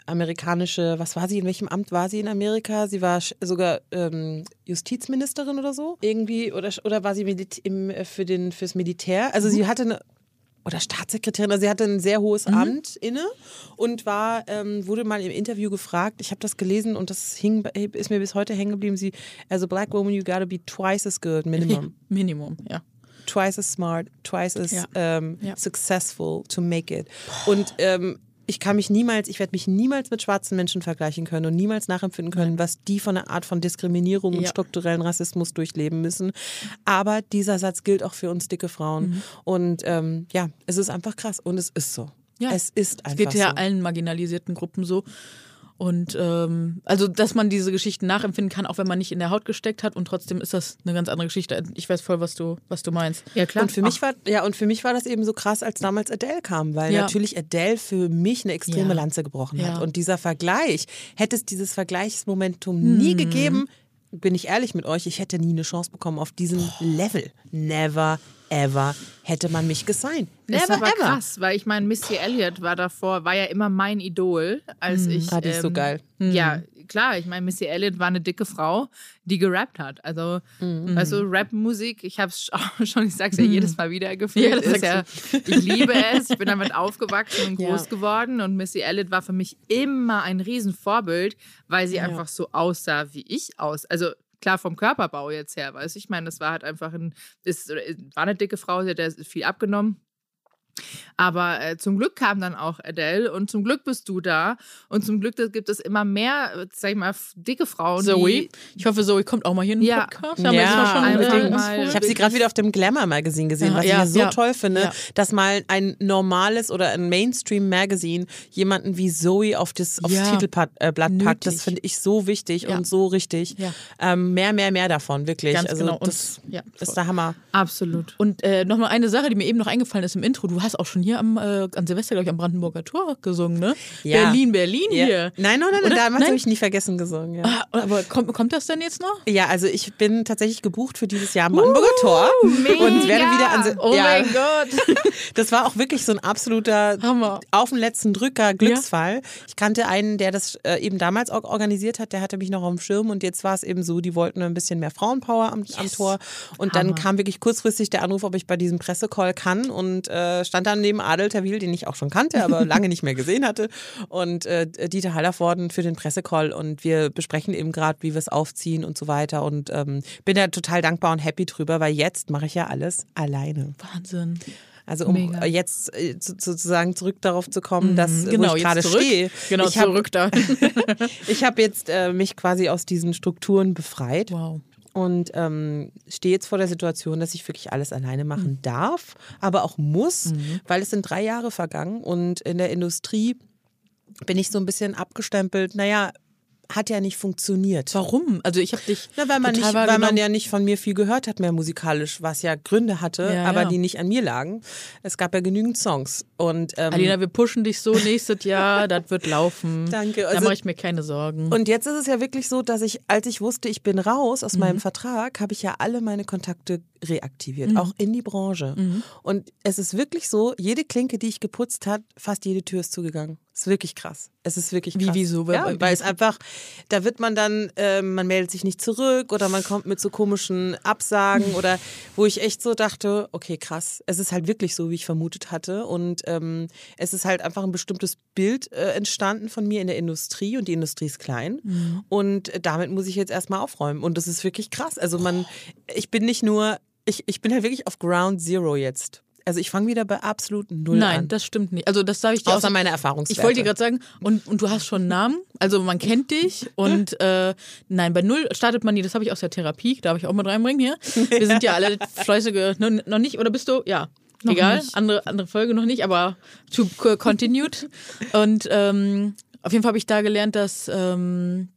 amerikanische, was war sie, in welchem Amt war sie in Amerika? Sie war sogar ähm, Justizministerin oder so, irgendwie, oder, oder war sie im, äh, für den, fürs Militär? Also mhm. sie hatte eine oder Staatssekretärin, also sie hatte ein sehr hohes mhm. Amt inne und war, ähm, wurde mal im Interview gefragt, ich habe das gelesen und das hing, ist mir bis heute hängen geblieben, sie, as a black woman you gotta be twice as good, minimum. [LAUGHS] Minimum, ja. Twice as smart, twice as ja. Um, ja. successful to make it. Und ähm, ich kann mich niemals, ich werde mich niemals mit schwarzen Menschen vergleichen können und niemals nachempfinden können, was die von einer Art von Diskriminierung ja. und strukturellen Rassismus durchleben müssen. Aber dieser Satz gilt auch für uns dicke Frauen. Mhm. Und ähm, ja, es ist einfach krass und es ist so. Ja. Es ist einfach so. Es geht ja so. allen marginalisierten Gruppen so. Und ähm, also, dass man diese Geschichten nachempfinden kann, auch wenn man nicht in der Haut gesteckt hat und trotzdem ist das eine ganz andere Geschichte. Ich weiß voll, was du, was du meinst. Ja, klar. Und für mich war, ja, und für mich war das eben so krass, als damals Adele kam, weil ja. natürlich Adele für mich eine extreme ja. Lanze gebrochen hat. Ja. Und dieser Vergleich, hätte es dieses Vergleichsmomentum hm. nie gegeben, bin ich ehrlich mit euch, ich hätte nie eine Chance bekommen auf diesem Boah. Level. Never ever hätte man mich gesigned. Never ist aber ever. krass, weil ich meine, Missy Elliott war davor, war ja immer mein Idol, als mm, ich. Fand ich ähm, so geil. Ja, klar, ich meine, Missy Elliott war eine dicke Frau, die gerappt hat. Also, mhm. also Rap-Musik, ich habe es [LAUGHS] schon, ich sag's ja mhm. jedes Mal wieder gefühlt. Ja, ja, ich liebe es, ich bin damit aufgewachsen und [LAUGHS] groß ja. geworden und Missy Elliott war für mich immer ein Riesenvorbild, weil sie einfach so aussah wie ich aus. Also klar vom Körperbau jetzt her, weißt du? Ich meine, das war halt einfach ein, ist, war eine dicke Frau, sie hat viel abgenommen. Aber äh, zum Glück kam dann auch Adele und zum Glück bist du da und zum Glück gibt es immer mehr, sag ich mal, dicke Frauen. Zoe, ich hoffe, Zoe kommt auch mal hier in den ja. Podcast. Ja, ja mal, ich habe sie gerade wieder auf dem Glamour Magazine gesehen, ja, was ich ja so ja. toll finde, dass mal ein normales oder ein Mainstream Magazine jemanden wie Zoe auf das aufs Titelblatt äh, packt. Das finde ich so wichtig und so richtig. Ähm, mehr, mehr, mehr davon, wirklich. Ganz also genau. das und, ist der Hammer. Absolut. Und äh, nochmal eine Sache, die mir eben noch eingefallen ist im Intro. Du hast auch schon hier am, äh, an Silvester, glaube ich, am Brandenburger Tor gesungen, ne? Ja. Berlin, Berlin ja. hier. Nein, nein, nein, damals habe ich nie vergessen gesungen. Ja. Ah, aber kommt, kommt das denn jetzt noch? Ja, also ich bin tatsächlich gebucht für dieses Jahr am Brandenburger uh, Tor. Mega. Und werde wieder an Oh ja. mein Gott. [LAUGHS] Das war auch wirklich so ein absoluter Hammer. auf den letzten Drücker Glücksfall. Ich kannte einen, der das äh, eben damals auch organisiert hat, der hatte mich noch auf dem Schirm und jetzt war es eben so, die wollten ein bisschen mehr Frauenpower am, yes. am Tor. Und Hammer. dann kam wirklich kurzfristig der Anruf, ob ich bei diesem Pressecall kann und äh, stand dann neben Adel Tawil, den ich auch schon kannte, aber [LAUGHS] lange nicht mehr gesehen hatte. Und äh, Dieter Hallervorden für den Pressecall. Und wir besprechen eben gerade, wie wir es aufziehen und so weiter. Und ähm, bin da total dankbar und happy drüber, weil jetzt mache ich ja alles alleine. Wahnsinn. Also um Mega. jetzt äh, sozusagen zurück darauf zu kommen, dass mhm, genau, wo ich gerade stehe. Genau, ich zurück [LAUGHS] hab, da. ich habe jetzt äh, mich quasi aus diesen Strukturen befreit. Wow und ähm, stehe jetzt vor der Situation, dass ich wirklich alles alleine machen mhm. darf, aber auch muss, mhm. weil es sind drei Jahre vergangen und in der Industrie bin ich so ein bisschen abgestempelt. Naja, hat ja nicht funktioniert. Warum? Also ich habe dich. Na, weil man, nicht, weil man ja nicht von mir viel gehört hat mehr musikalisch, was ja Gründe hatte, ja, aber ja. die nicht an mir lagen. Es gab ja genügend Songs. Und, ähm, Alina, wir pushen dich so nächstes Jahr, [LAUGHS] das wird laufen. Danke. Also, da mache ich mir keine Sorgen. Und jetzt ist es ja wirklich so, dass ich, als ich wusste, ich bin raus aus mhm. meinem Vertrag, habe ich ja alle meine Kontakte reaktiviert, mhm. auch in die Branche. Mhm. Und es ist wirklich so, jede Klinke, die ich geputzt hat, fast jede Tür ist zugegangen. Ist wirklich krass. Es ist wirklich krass. Wie, wieso? Ja, weil es einfach, da wird man dann, äh, man meldet sich nicht zurück oder man kommt mit so komischen Absagen [LAUGHS] oder wo ich echt so dachte, okay, krass. Es ist halt wirklich so, wie ich vermutet hatte. Und ähm, es ist halt einfach ein bestimmtes Bild äh, entstanden von mir in der Industrie und die Industrie ist klein. Mhm. Und damit muss ich jetzt erstmal aufräumen. Und das ist wirklich krass. Also man, ich bin nicht nur, ich, ich bin halt wirklich auf Ground Zero jetzt. Also ich fange wieder bei absolut null Nein, an. Nein, das stimmt nicht. Also das sage ich dir Außer auch. meine Erfahrungswerte. Ich wollte dir gerade sagen, und, und du hast schon einen Namen, also man kennt dich und äh, nein, bei null startet man nie, das habe ich aus der Therapie, darf ich auch mit reinbringen hier. Wir sind ja alle [LAUGHS] fleißige, noch nicht, oder bist du? Ja. Noch Egal, andere, andere Folge noch nicht, aber to continued. Und ähm, auf jeden Fall habe ich da gelernt, dass ähm,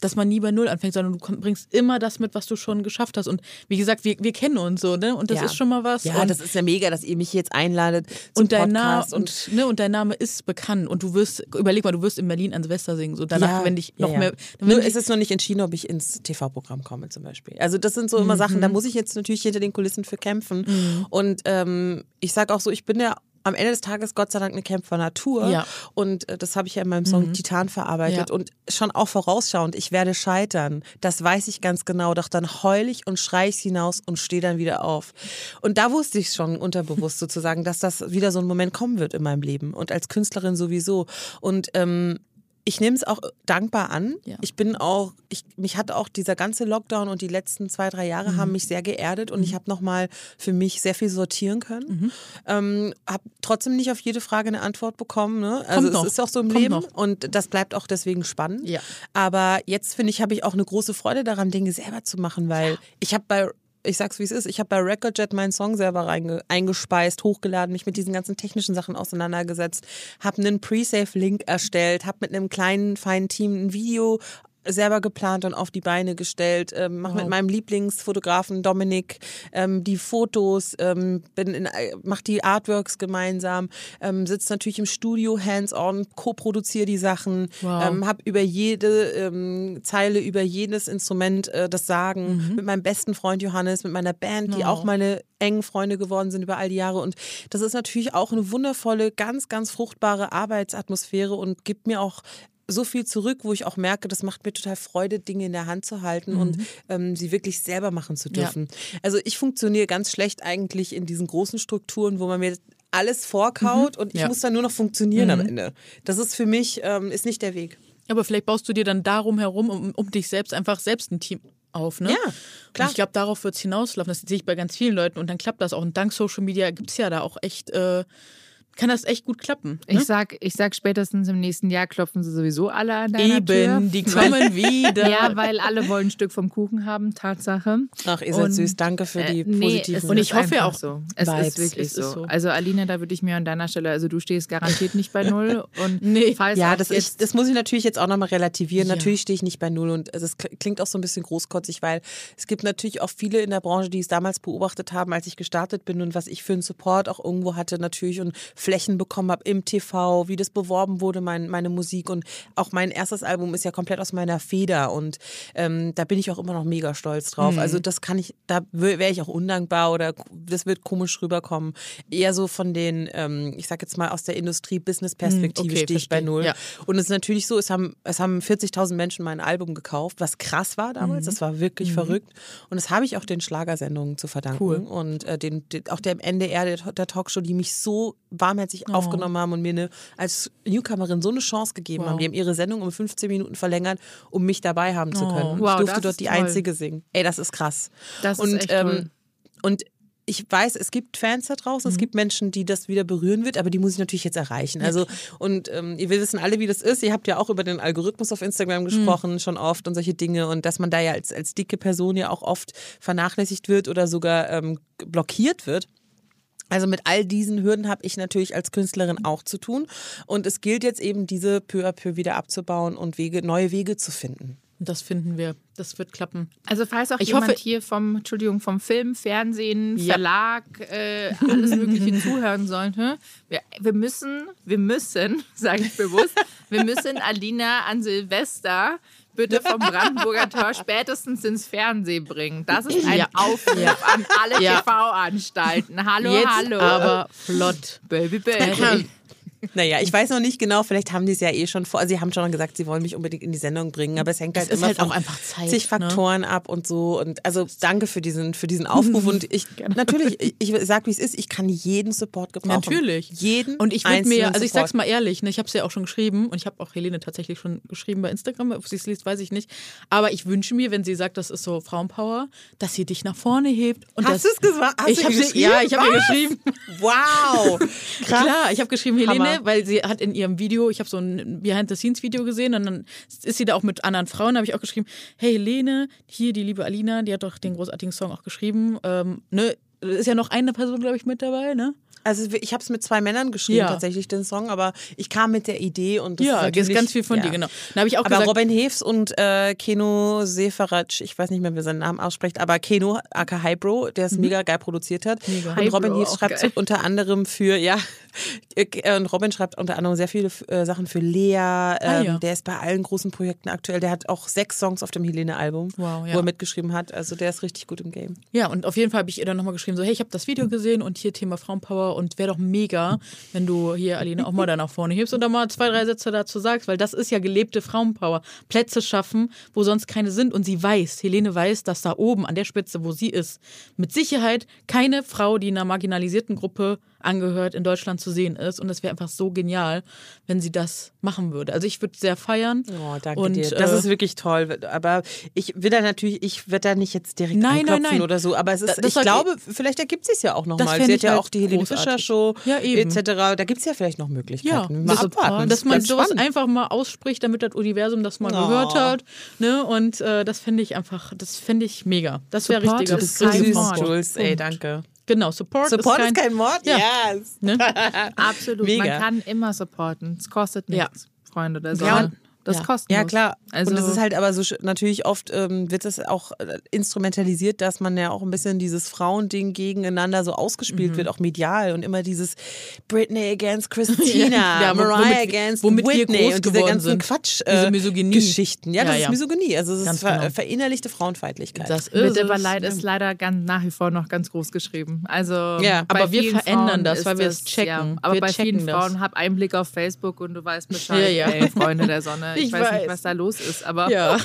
dass man nie bei Null anfängt, sondern du bringst immer das mit, was du schon geschafft hast. Und wie gesagt, wir, wir kennen uns so, ne? Und das Ja. ist schon mal was. Ja, und, das ist ja mega, dass ihr mich jetzt einladet zum und dein Name Podcast und, ne, und dein Name ist bekannt und du wirst, überleg mal, du wirst in Berlin an Silvester singen. So danach, Ja, wenn dich noch ja. mehr. Nur ist es noch nicht entschieden, ob ich ins TV-Programm komme zum Beispiel. Also das sind so immer Sachen, Mhm. da muss ich jetzt natürlich hinter den Kulissen für kämpfen. Und ähm, ich sage auch so, ich bin ja am Ende des Tages Gott sei Dank eine Kämpfer Natur. Ja. Und äh, das habe ich ja in meinem Song Titan verarbeitet. Ja. Und schon auch vorausschauend, ich werde scheitern. Das weiß ich ganz genau. Doch dann heul ich und schrei ich hinaus und stehe dann wieder auf. Und da wusste ich schon unterbewusst [LAUGHS] sozusagen, dass das wieder so ein Moment kommen wird in meinem Leben. Und als Künstlerin sowieso. Und ähm, ich nehme es auch dankbar an. Ja. Ich bin auch, ich, mich hat auch dieser ganze Lockdown und die letzten zwei, drei Jahre Mhm. haben mich sehr geerdet und ich habe nochmal für mich sehr viel sortieren können. Mhm. Ähm, habe trotzdem nicht auf jede Frage eine Antwort bekommen. Ne? Also es noch. ist auch so im Kommt Leben noch. und das bleibt auch deswegen spannend. Ja. Aber jetzt finde ich, habe ich auch eine große Freude daran, Dinge selber zu machen, weil ich habe bei ich sag's wie es ist, ich habe bei Recordjet meinen Song selber reinge eingespeist, hochgeladen, mich mit diesen ganzen technischen Sachen auseinandergesetzt, habe einen Pre-Save-Link erstellt, habe mit einem kleinen, feinen Team ein Video selber geplant und auf die Beine gestellt, ähm, mache mit meinem Lieblingsfotografen Dominik ähm, die Fotos, ähm, bin in, äh, mach die Artworks gemeinsam, ähm, sitze natürlich im Studio hands-on, co-produziere die Sachen, Wow. ähm, habe über jede ähm, Zeile, über jedes Instrument äh, das Sagen Mhm. mit meinem besten Freund Johannes, mit meiner Band, die Oh. auch meine engen Freunde geworden sind über all die Jahre. Und das ist natürlich auch eine wundervolle, ganz, ganz fruchtbare Arbeitsatmosphäre und gibt mir auch so viel zurück, wo ich auch merke, das macht mir total Freude, Dinge in der Hand zu halten und ähm, sie wirklich selber machen zu Mhm. Ja. dürfen. Also ich funktioniere ganz schlecht eigentlich in diesen großen Strukturen, wo man mir alles vorkaut und ich Mhm. Ja. Mhm. muss dann nur noch funktionieren am Ende. Das ist für mich, ähm, ist nicht der Weg. Aber vielleicht baust du dir dann darum herum, um, um dich selbst einfach selbst ein Team auf, ne? Ja, klar. Und ich glaube, darauf wird es hinauslaufen. Das sehe ich bei ganz vielen Leuten und dann klappt das auch. Und dank Social Media gibt es ja da auch echt, äh, kann das echt gut klappen. Ne? Ich sag, ich sag spätestens im nächsten Jahr klopfen sie sowieso alle an deiner Tür. Eben, die kommen wieder. Ja, weil alle wollen ein Stück vom Kuchen haben, Tatsache. Ach, ihr seid Und, süß. Danke für die Äh, nee, positiven Und ich hoffe auch so. Es Vibes. ist wirklich Es ist so. so. Also Alina, da würde ich mir an deiner Stelle, also du stehst garantiert nicht bei null und [LAUGHS] Nee. falls Ja, das, jetzt, ist, das muss ich natürlich jetzt auch nochmal relativieren. Ja. Natürlich stehe ich nicht bei Null und es kl- klingt auch so ein bisschen großkotzig, weil es gibt natürlich auch viele in der Branche, die es damals beobachtet haben, als ich gestartet bin und was ich für einen Support auch irgendwo hatte natürlich und Flächen bekommen habe im TV, wie das beworben wurde, mein, meine Musik und auch mein erstes Album ist ja komplett aus meiner Feder und ähm, da bin ich auch immer noch mega stolz drauf. Also das kann ich, da wäre ich auch undankbar oder das wird komisch rüberkommen. Eher so von den, ähm, ich sag jetzt mal aus der Industrie-Business-Perspektive okay, stehe ich bei. Null. Ja. Und es ist natürlich so, es haben, es haben 40.000 Menschen mein Album gekauft, was krass war damals. Das war wirklich verrückt. Und das habe ich auch den Schlagersendungen zu verdanken. Cool. Und äh, den, den, auch dem NDR, der, der Talkshow, die mich so warmherzig Oh. aufgenommen haben und mir eine, als Newcomerin so eine Chance gegeben Wow. haben. Die haben ihre Sendung um 15 Minuten verlängert, um mich dabei haben zu Oh. können. Wow, ich durfte dort ist die toll. Einzige singen. Ey, das ist krass. Das ist und, echt ähm, toll. Und ich weiß, es gibt Fans da draußen, Mhm. es gibt Menschen, die das wieder berühren wird, aber die muss ich natürlich jetzt erreichen. Also, und ähm, ihr wissen alle, wie das ist. Ihr habt ja auch über den Algorithmus auf Mhm. Instagram gesprochen, schon oft und solche Dinge. Und dass man da ja als, als dicke Person ja auch oft vernachlässigt wird oder sogar ähm, blockiert wird. Also mit all diesen Hürden habe ich natürlich als Künstlerin auch zu tun. Und es gilt jetzt eben, diese peu à peu wieder abzubauen und Wege, neue Wege zu finden. Das finden wir. Das wird klappen. Also falls auch Ich jemand hoffe- hier vom, Entschuldigung, vom Film, Fernsehen, Ja. Verlag, äh, alles Mögliche [LAUGHS] zuhören sollte, wir, wir müssen, wir müssen, [LAUGHS] sage ich bewusst, wir müssen Alina an Silvester bitte vom Brandenburger Tor spätestens ins Fernsehen bringen. Das ist ein Ja. Aufruf an alle Ja. TV-Anstalten. Hallo, Jetzt hallo. aber flott. Baby, Baby. Naja, ich weiß noch nicht genau, vielleicht haben die es ja eh schon vor. Also sie haben schon gesagt, sie wollen mich unbedingt in die Sendung bringen, aber es hängt halt ist immer halt von auch einfach Zeit, zig ne? Faktoren ab und so. Und also danke für diesen, für diesen Aufruf. Und ich [LAUGHS] natürlich, ich, ich sag wie es ist, ich kann jeden Support gebrauchen. Natürlich. Jeden. Und ich würde mir, also ich sag's mal ehrlich, ne, ich habe es ja auch schon geschrieben und ich habe auch Helene tatsächlich schon geschrieben bei Instagram, ob sie es liest, weiß ich nicht. Aber ich wünsche mir, wenn sie sagt, das ist so Frauenpower, dass sie dich nach vorne hebt. Und Hast das, du es gesagt? Hast ich du habe geschrieben? ja, ich habe ihr geschrieben. Wow. Krass. [LAUGHS] Klar, ich habe geschrieben Helene, Hammer. weil sie hat in ihrem Video, ich habe so ein Behind-the-Scenes-Video gesehen und dann ist sie da auch mit anderen Frauen, habe ich auch geschrieben, hey Helene, hier die liebe Alina, die hat doch den großartigen Song auch geschrieben. Ähm, ne, ist ja noch eine Person, glaube ich, mit dabei, ne? Also ich habe es mit zwei Männern geschrieben, ja. tatsächlich den Song, aber ich kam mit der Idee und das ja, ist, ist ganz viel von ja. dir, genau. Dann ich auch aber gesagt, Robin Heves und äh, Keno Seferac, ich weiß nicht mehr, wie seinen Namen ausspricht, aber Keno, aka Hybro, der es mhm. mega geil produziert hat. Mega. Und Robin Heves schreibt geil. unter anderem für, ja, [LAUGHS] und Robin schreibt unter anderem sehr viele äh, Sachen für Lea. Ah, ähm, ja. Der ist bei allen großen Projekten aktuell. Der hat auch sechs Songs auf dem Helene-Album, wow, ja. wo er mitgeschrieben hat. Also der ist richtig gut im Game. Ja, und auf jeden Fall habe ich ihr dann nochmal geschrieben, so, hey, ich habe das Video gesehen und hier Thema Frauenpower und wäre doch mega, wenn du hier, Aline, auch mal da nach vorne hebst und da mal zwei, drei Sätze dazu sagst, weil das ist ja gelebte Frauenpower. Plätze schaffen, wo sonst keine sind. Und sie weiß, Helene weiß, dass da oben an der Spitze, wo sie ist, mit Sicherheit keine Frau, die in einer marginalisierten Gruppe angehört, in Deutschland zu sehen ist. Und es wäre einfach so genial, wenn sie das machen würde. Also ich würde sehr feiern. Oh, danke und, dir. Das äh, ist wirklich toll. Aber ich will da natürlich, ich werde da nicht jetzt direkt nein, nein, nein. oder so. Aber es ist, das ich glaube, vielleicht ergibt es ja auch nochmal. Sie hat ja halt auch die Helene Fischer Show ja, etc. Da gibt es ja vielleicht noch Möglichkeiten. Ja, mal abwarten. Dass man sowas spannend. einfach mal ausspricht, damit das Universum das mal oh. gehört hat. Ne? Und äh, das finde ich einfach, das finde ich mega. Das wäre richtig. Das ist süß, Jules. Ey, danke. Genau, Support, Support ist, kein, ist kein Mord. Ja. Yes. Ne? [LAUGHS] Absolut. Mega. Man kann immer supporten. Es kostet nichts, ja. Freunde der Sonne. Ja, das ja. kostenlos. Ja, klar. Also und es ist halt aber so, natürlich oft ähm, wird es auch äh, instrumentalisiert, dass man ja auch ein bisschen dieses Frauending gegeneinander so ausgespielt mhm. wird, auch medial und immer dieses Britney against Christina, [LAUGHS] ja, Mariah womit, against womit Whitney und diese ganzen Quatsch-Geschichten. Äh, ja, das ja, ist Misogynie. Also es ist ver genau. verinnerlichte Frauenfeindlichkeit. Das ist Mit der Leid ist leider ganz, nach wie vor noch ganz groß geschrieben. Also ja, aber wir verändern Frauen das, weil wir es checken. aber wir bei vielen das. Frauen hab einen Blick auf Facebook und du weißt [LAUGHS] Bescheid, ja, ja. Ey, Freunde der Sonne ich, ich weiß, weiß, nicht, was da los ist, aber. Ja.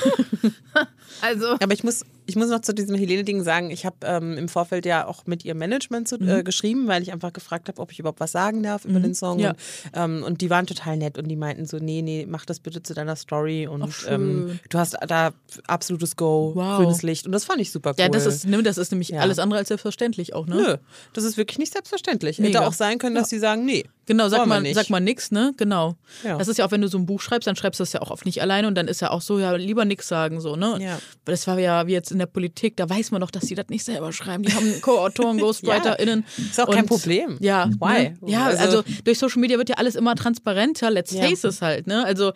[LAUGHS] also. Aber ich muss, ich muss noch zu diesem Helene-Ding sagen, ich habe ähm, im Vorfeld ja auch mit ihrem Management zu, äh, mhm. geschrieben, weil ich einfach gefragt habe, ob ich überhaupt was sagen darf über mhm. den Song. Ja. Und, ähm, und, die waren total nett und die meinten so, nee, nee, mach das bitte zu deiner Story und ähm, du hast da absolutes Go, wow. grünes Licht und das fand ich super cool. Ja, das ist, ne, das ist nämlich ja. alles andere als selbstverständlich auch, ne? Nö, das ist wirklich nicht selbstverständlich. Mega. Hätte auch sein können, dass ja. sie sagen, nee. Genau, sag mal, sag mal nix, ne? Genau. Ja. Das ist ja auch, wenn du so ein Buch schreibst, dann schreibst du das ja auch oft nicht alleine und dann ist ja auch so, ja, lieber nix sagen, so, ne? Ja. Das war ja wie jetzt in der Politik, da weiß man doch, dass die das nicht selber schreiben. Die haben [LAUGHS] Co-Autoren, GhostwriterInnen. ja. Ist auch und, kein Problem. Ja. Why? Ne? Ja, also, also, durch Social Media wird ja alles immer transparenter, let's ja. face es halt, ne? Also,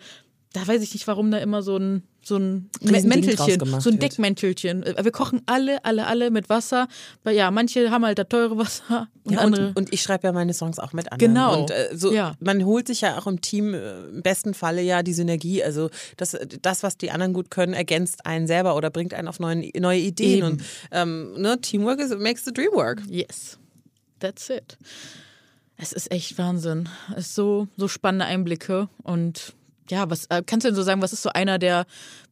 da weiß ich nicht, warum da immer so ein so ein Mäntelchen, so ein Deckmäntelchen. Äh, wir kochen alle, alle, alle mit Wasser. Weil ja, manche haben halt das teure Wasser [LAUGHS] und ja, andere. Und, und ich schreibe ja meine Songs auch mit anderen. Genau. Und äh, so, ja. man holt sich ja auch im Team äh, im besten Falle ja die Synergie. Also das, das, was die anderen gut können, ergänzt einen selber oder bringt einen auf neue, neue Ideen. Eben. Und ähm, ne, Teamwork is, makes the dream work. Yes. That's it. Es ist echt Wahnsinn. Es ist so, so spannende Einblicke und ja, was äh, kannst du denn so sagen, was ist so einer der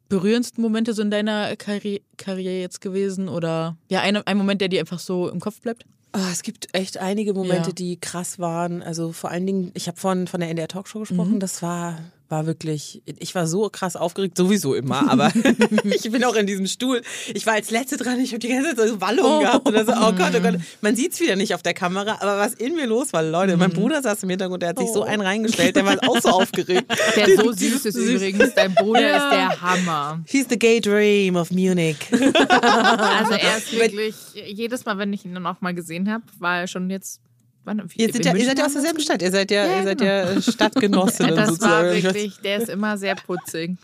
berührendsten Momente so in deiner Karri Karriere jetzt gewesen? Oder ja, ein, ein Moment, der dir einfach so im Kopf bleibt? Oh, es gibt echt einige Momente, ja. die krass waren. Also vor allen Dingen, ich habe von, von der NDR Talkshow gesprochen, mhm. das war war wirklich, ich war so krass aufgeregt, sowieso immer, aber [LAUGHS] ich bin auch in diesem Stuhl. Ich war als Letzte dran, ich habe die ganze Zeit so Wallungen oh. gehabt oder so, oh Gott, oh Gott. Man sieht es wieder nicht auf der Kamera, aber was in mir los war, Leute, mein mhm. Bruder saß im Hintergrund, der hat sich so oh. einen reingestellt, der war auch so aufgeregt. [LAUGHS] Der so süß ist übrigens, dein Bruder ja. ist der Hammer. He's the gay dream of Munich. [LAUGHS] also er ist wirklich, jedes Mal, wenn ich ihn dann auch mal gesehen habe, war er schon jetzt Wann, ihr, seid ja, ihr seid ja aus derselben Stadt. Ihr seid ja, ja, ihr seid genau. ja Stadtgenossinnen [LAUGHS] das sozusagen. War wirklich, der ist immer sehr putzig.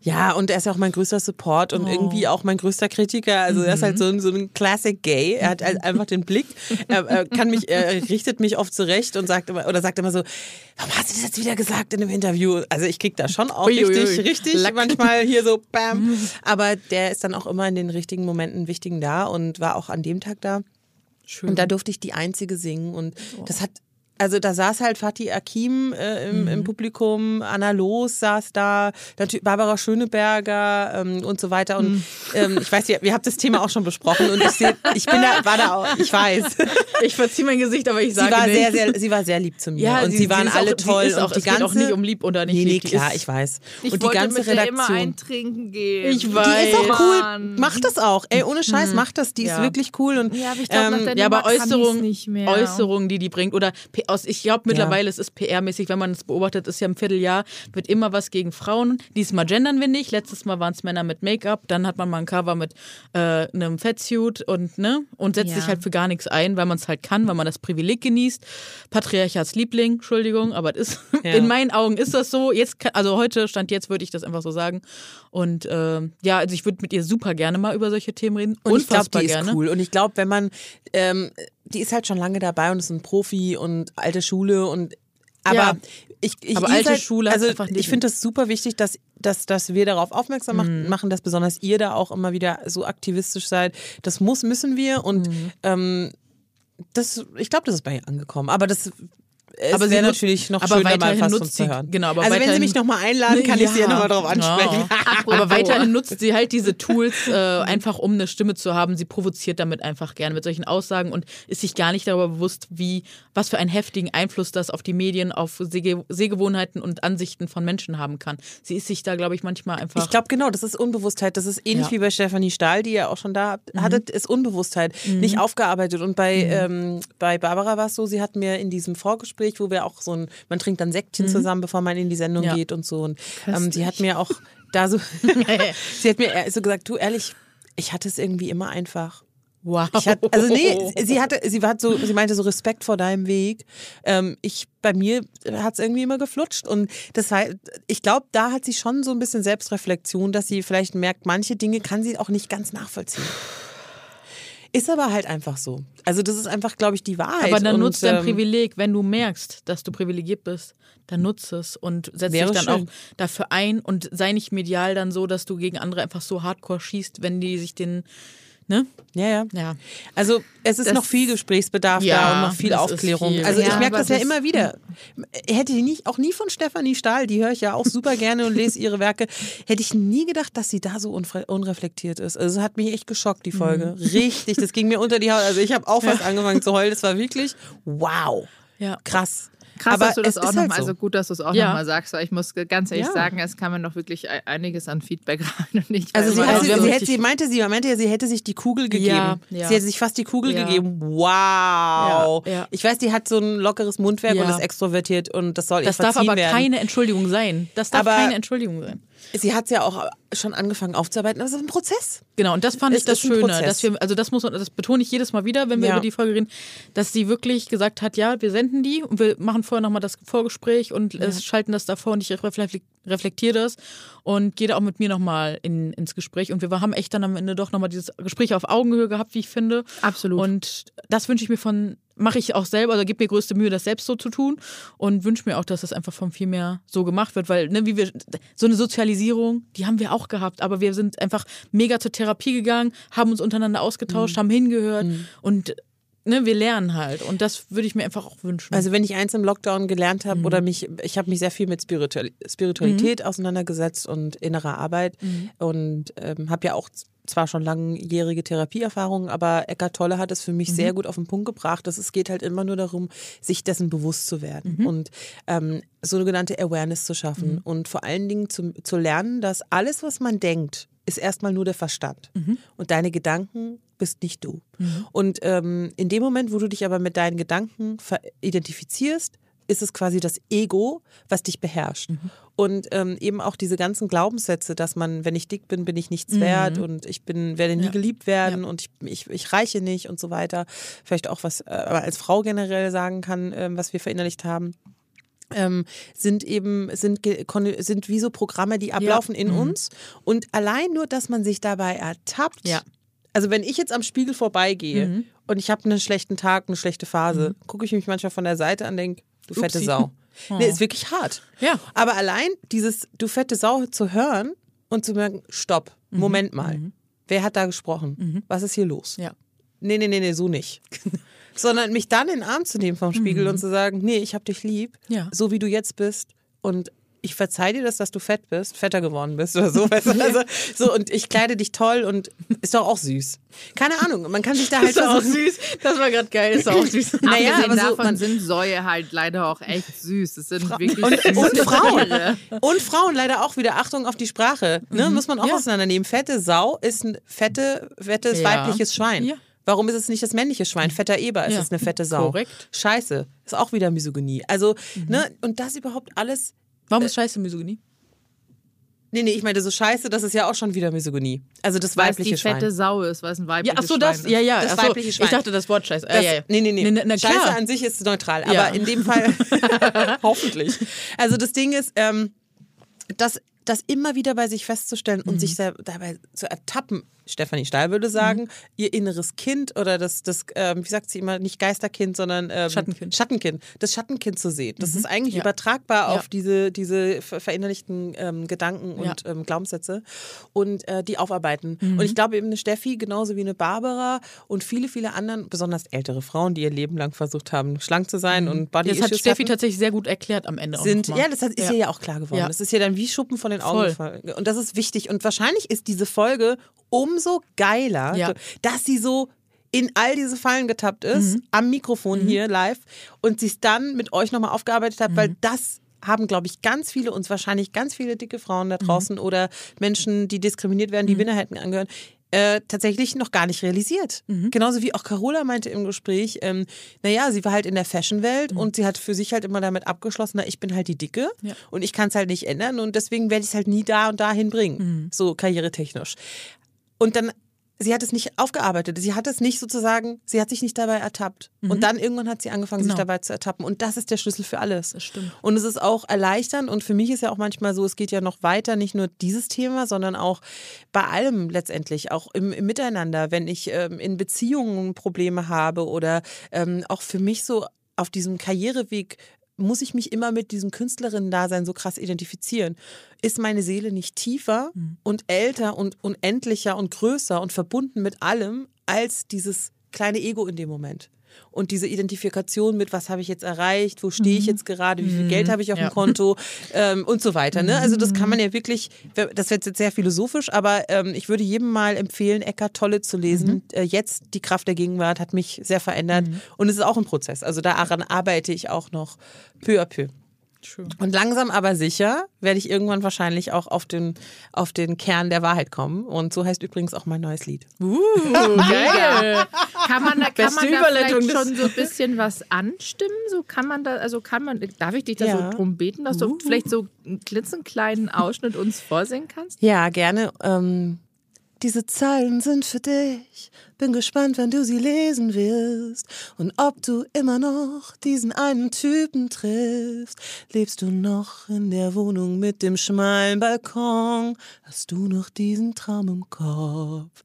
Ja, und er ist ja auch mein größter Support und oh. irgendwie auch mein größter Kritiker. Also mhm. er ist halt mhm. so ein, so ein Classic Gay. Er hat halt einfach den Blick. Er, er, kann mich, er richtet mich oft zurecht und sagt immer, oder sagt immer so, warum hast du das jetzt wieder gesagt in einem Interview? Also ich krieg da schon auch ui, richtig, richtig Lack. manchmal hier so bam. Aber der ist dann auch immer in den richtigen Momenten wichtigen da und war auch an dem Tag da. Schön. Und da durfte ich die einzige singen. Und oh. das hat also da saß halt Fatih Akim äh, im, mhm. im, Publikum, Anna Loos saß da, Barbara Schöneberger ähm, und so weiter. Und mhm. ähm, ich weiß, ihr, ihr habt das Thema auch schon besprochen und ich, seh, ich bin da, war da auch, ich weiß. [LAUGHS] Ich verziehe mein Gesicht, aber ich sage sie war nicht. Sehr, sehr, sie war sehr lieb zu mir ja, und sie, sie waren alle auch, toll. Sie auch, und die es ganze, geht auch nicht um lieb oder nicht nee, nee, klar, ich weiß. Ich und die ganze mit Redaktion. immer eintrinken gehen. Ich weiß. Die ist auch cool. Mann. Macht das auch. Ey, ohne Scheiß, mhm. macht das. Die ja. ist wirklich cool. Und, ja, aber ich glaube, ähm, ja, aber Äußerungen, Äußerungen, die die bringt oder aus, ich glaube mittlerweile, ja. es ist PR-mäßig, wenn man es beobachtet, ist ja im Vierteljahr, wird immer was gegen Frauen. Diesmal gendern wir nicht. Letztes Mal waren es Männer mit Make-up. Dann hat man mal ein Cover mit äh, einem Fettsuit und, ne, und setzt ja. sich halt für gar nichts ein, weil man es halt kann, weil man das Privileg genießt. Patriarchats Liebling, Entschuldigung, aber ist, [LAUGHS] ja. in meinen Augen ist das so. Jetzt, also heute, Stand jetzt, würde ich das einfach so sagen. Und äh, ja, also ich würde mit ihr super gerne mal über solche Themen reden. Und ich glaube, die gerne. ist cool. Und ich glaube, wenn man, ähm, die ist halt schon lange dabei und ist ein Profi und alte Schule und aber ja, ich, ich aber alte halt, Schule also ich finde das super wichtig, dass, dass, dass wir darauf aufmerksam mhm. machen, dass besonders ihr da auch immer wieder so aktivistisch seid. Das muss, müssen wir und mhm. ähm, das, ich glaube, das ist bei ihr angekommen. Aber das es aber wäre natürlich noch aber schöner, mal fast nutzt sie, zu hören. Genau, aber also wenn Sie mich nochmal einladen, [LAUGHS] kann ja. ich Sie ja nochmal drauf ansprechen. [LAUGHS] Ja. aber weiterhin nutzt sie halt diese Tools äh, einfach, um eine Stimme zu haben. Sie provoziert damit einfach gerne mit solchen Aussagen und ist sich gar nicht darüber bewusst, wie, was für einen heftigen Einfluss das auf die Medien, auf Seh Sehgewohnheiten und Ansichten von Menschen haben kann. Sie ist sich da, glaube ich, manchmal einfach... Ich glaube, genau, das ist Unbewusstheit. Das ist ähnlich ja. wie bei Stefanie Stahl, die ihr auch schon da mhm. hattet, ist Unbewusstheit. Mhm. Nicht aufgearbeitet. Und bei, mhm. ähm, bei Barbara war es so, sie hat mir in diesem Vorgespräch Gespräch, wo wir auch so ein, man trinkt dann Säckchen mhm. zusammen, bevor man in die Sendung ja. geht und so. Und ähm, sie hat mir auch da so, [LAUGHS] [LAUGHS] sie hat mir so gesagt, du ehrlich, ich hatte es irgendwie immer einfach. Wow. Hatte, also nee, sie hatte, sie hat so, sie meinte so Respekt vor deinem Weg. Ähm, ich bei mir hat es irgendwie immer geflutscht und das heißt, ich glaube, da hat sie schon so ein bisschen Selbstreflexion, dass sie vielleicht merkt, manche Dinge kann sie auch nicht ganz nachvollziehen. Ist aber halt einfach so. Also das ist einfach, glaube ich, die Wahrheit. Aber dann nutzt dein ähm, Privileg, wenn du merkst, dass du privilegiert bist, dann nutze es und setz dich dann schön. auch dafür ein und sei nicht medial dann so, dass du gegen andere einfach so hardcore schießt, wenn die sich den Ne? Ja, ja, ja. Also es ist das, noch viel Gesprächsbedarf ja, da und noch viel Aufklärung. Viel. Also ich ja, merke das, das ja immer wieder. Hätte ich nicht, auch nie von Stefanie Stahl, die höre ich ja auch super gerne und lese ihre Werke, hätte ich nie gedacht, dass sie da so unreflektiert ist. Also es hat mich echt geschockt, die Folge. Mhm. Richtig, das ging mir unter die Haut. Also ich habe auch [LAUGHS] fast angefangen zu heulen. Das war wirklich wow. Ja. Krass. Krass, aber dass du das auch nochmal, halt so. also gut, dass du es auch ja. nochmal sagst, weil ich muss ganz ehrlich ja. sagen, es kam mir noch wirklich e-, einiges an Feedback [LAUGHS] rein und nicht. Also sie, hatte, sie, sie, hätte, sie, meinte, sie meinte ja, sie hätte sich die Kugel gegeben. Ja, sie hätte sich fast die Kugel gegeben. Wow. Ich weiß, die hat so ein lockeres Mundwerk und ist extrovertiert und das soll Das darf aber werden. keine Entschuldigung sein. Das darf aber keine Entschuldigung sein. Sie hat es ja auch schon angefangen aufzuarbeiten, aber es ist ein Prozess. Genau, und das fand es ich das Schöne, dass wir, also das muss das betone ich jedes Mal wieder, wenn wir ja. über die Folge reden, dass sie wirklich gesagt hat, ja, wir senden die und wir machen vorher nochmal das Vorgespräch und ja. schalten das davor und ich reflektiere das und gehe da auch mit mir nochmal in, ins Gespräch. Und wir haben echt dann am Ende doch nochmal dieses Gespräch auf Augenhöhe gehabt, wie ich finde. Absolut. Und das wünsche ich mir von mache ich auch selber, also gebe mir größte Mühe, das selbst so zu tun und wünsche mir auch, dass das einfach von viel mehr so gemacht wird, weil ne, wie wir so eine Sozialisierung, die haben wir auch gehabt, aber wir sind einfach mega zur Therapie gegangen, haben uns untereinander ausgetauscht, mhm. haben hingehört mhm. und ne, wir lernen halt und das würde ich mir einfach auch wünschen. Also wenn ich eins im Lockdown gelernt habe mhm. oder mich, ich habe mich sehr viel mit Spiritualität mhm. auseinandergesetzt und innerer Arbeit mhm. und ähm, habe ja auch zwar schon langjährige Therapieerfahrung, aber Eckart Tolle hat es für mich mhm. sehr gut auf den Punkt gebracht, dass es geht halt immer nur darum, sich dessen bewusst zu werden mhm. und ähm, sogenannte Awareness zu schaffen mhm. und vor allen Dingen zu, zu lernen, dass alles, was man denkt, ist erstmal nur der Verstand mhm. und deine Gedanken bist nicht du. Mhm. Und ähm, in dem Moment, wo du dich aber mit deinen Gedanken identifizierst, ist es quasi das Ego, was dich beherrscht. Mhm. Und ähm, eben auch diese ganzen Glaubenssätze, dass man, wenn ich dick bin, bin ich nichts mhm. wert und ich bin, werde nie ja. geliebt werden ja. und ich, ich, ich, reiche nicht und so weiter. Vielleicht auch was, äh, als Frau generell sagen kann, äh, was wir verinnerlicht haben. Ähm, sind eben sind sind wie so Programme, die ablaufen ja. in mhm. uns und allein nur, dass man sich dabei ertappt. Ja. Also wenn ich jetzt am Spiegel vorbeigehe mhm. und ich habe einen schlechten Tag, eine schlechte Phase, mhm. gucke ich mich manchmal von der Seite an, denke, Du Upsi. fette Sau. [LAUGHS] Oh. Nee, ist wirklich hart. Ja. Aber allein dieses Du fette Sau zu hören und zu merken, stopp, mhm. Moment mal. Mhm. Wer hat da gesprochen? Mhm. Was ist hier los? Ja. Nee, nee, nee, nee, so nicht. [LAUGHS] Sondern mich dann in den Arm zu nehmen vom Spiegel mhm. und zu sagen, nee, ich hab dich lieb, ja. so wie du jetzt bist. Und ich verzeih dir das, dass du fett bist, fetter geworden bist oder so. [LAUGHS] Weißt du? also, so und ich kleide dich toll und ist doch auch süß. Keine Ahnung, man kann sich da [LAUGHS] halt ist auch süß. Das war gerade geil, ist auch süß. [LAUGHS] naja, aber so, davon sind Säue halt leider auch echt süß. Es sind Fra wirklich und, und Frauen und Frauen leider auch wieder Achtung auf die Sprache. Ne? Mhm. Muss man auch ja. auseinandernehmen. Fette Sau ist ein fette, fettes ja. weibliches Schwein. Ja. Warum ist es nicht das männliche Schwein? Fetter Eber ist Ja. es eine fette Sau. Korrekt. Scheiße, ist auch wieder Misogynie. Also, ne, und das überhaupt alles. Warum ist scheiße Misogynie? Nee, nee, ich meine, so scheiße, das ist ja auch schon wieder Misogynie. Also das Weil es weibliche die fette Schwein. Sau ist, weil es ein Ja, weibliches ach so, das, Schwein ist. ja, ja. Das ach so, weibliche Schwein. Ich dachte, das Wort scheiße. Das, äh, ja, ja. Nee, nee, nee. Na, na Scheiße klar. an sich ist neutral, Ja. aber in dem Fall [LAUGHS] hoffentlich. Also das Ding ist, ähm, dass das immer wieder bei sich festzustellen Mhm. und sich dabei zu ertappen. Stefanie Stahl würde sagen, Mhm. ihr inneres Kind oder das, das ähm, wie sagt sie immer, nicht Geisterkind, sondern ähm, Schattenkind. Schattenkind, das Schattenkind zu sehen. Das ist eigentlich Ja. übertragbar Ja. auf diese, diese ver- verinnerlichten ähm, Gedanken und Ja. ähm, Glaubenssätze und äh, die aufarbeiten. Mhm. Und ich glaube eben eine Steffi, genauso wie eine Barbara und viele, viele anderen, besonders ältere Frauen, die ihr Leben lang versucht haben, schlank zu sein und Body Mhm. Das hat Steffi hatten, tatsächlich sehr gut erklärt am Ende. sind, ja, das ist ja. ja auch klar geworden. Das ist ja dann wie Schuppen von den Augen Voll. gefallen. Und das ist wichtig. Und wahrscheinlich ist diese Folge umso geiler, Ja. dass sie so in all diese Fallen getappt ist, Mhm. am Mikrofon hier live und sie es dann mit euch nochmal aufgearbeitet hat, Mhm. weil das haben, glaube ich, ganz viele uns wahrscheinlich ganz viele dicke Frauen da draußen oder Menschen, die diskriminiert werden, die Mhm. Minderheiten angehören, äh, tatsächlich noch gar nicht realisiert. Mhm. Genauso wie auch Carola meinte im Gespräch, ähm, naja, sie war halt in der Fashion-Welt und sie hat für sich halt immer damit abgeschlossen, na, ich bin halt die Dicke Mhm. Ja. und ich kann es halt nicht ändern und deswegen werde ich es halt nie da und dahin bringen, Mhm. so karrieretechnisch. Und dann, sie hat es nicht aufgearbeitet, sie hat es nicht sozusagen, sie hat sich nicht dabei ertappt. Und dann irgendwann hat sie angefangen, sich Mhm. Genau. dabei zu ertappen und das ist der Schlüssel für alles. Das stimmt. Und es ist auch erleichternd und für mich ist ja auch manchmal so, es geht ja noch weiter, nicht nur dieses Thema, sondern auch bei allem letztendlich, auch im, im Miteinander, wenn ich ähm, in Beziehungen Probleme habe oder ähm, auch für mich so auf diesem Karriereweg muss ich mich immer mit diesem Künstlerinnen-Dasein so krass identifizieren. Ist meine Seele nicht tiefer und älter und unendlicher und größer und verbunden mit allem als dieses kleine Ego in dem Moment? Und diese Identifikation mit, was habe ich jetzt erreicht, wo stehe ich jetzt gerade, wie viel Geld habe ich auf Ja. dem Konto ähm, und so weiter. Ne? Also das kann man ja wirklich, das wird jetzt sehr philosophisch, aber ähm, ich würde jedem mal empfehlen, Eckart Tolle zu lesen. Äh, jetzt die Kraft der Gegenwart hat mich sehr verändert und es ist auch ein Prozess. Also daran arbeite ich auch noch peu à peu. Schön. Und langsam aber sicher werde ich irgendwann wahrscheinlich auch auf den, auf den Kern der Wahrheit kommen. Und so heißt übrigens auch mein neues Lied. Uh, [LAUGHS] geil. Kann man da, kann Beste man da Überleitung vielleicht schon so ein bisschen was anstimmen? So kann man da, also kann man, darf ich dich da Ja. so drum beten, dass du vielleicht so einen klitzekleinen Ausschnitt uns vorsingen kannst? Ja, gerne. Ähm, diese Zeilen sind für dich. Bin gespannt, wenn du sie lesen wirst. Und ob du immer noch diesen einen Typen triffst. Lebst du noch in der Wohnung mit dem schmalen Balkon? Hast du noch diesen Traum im Kopf?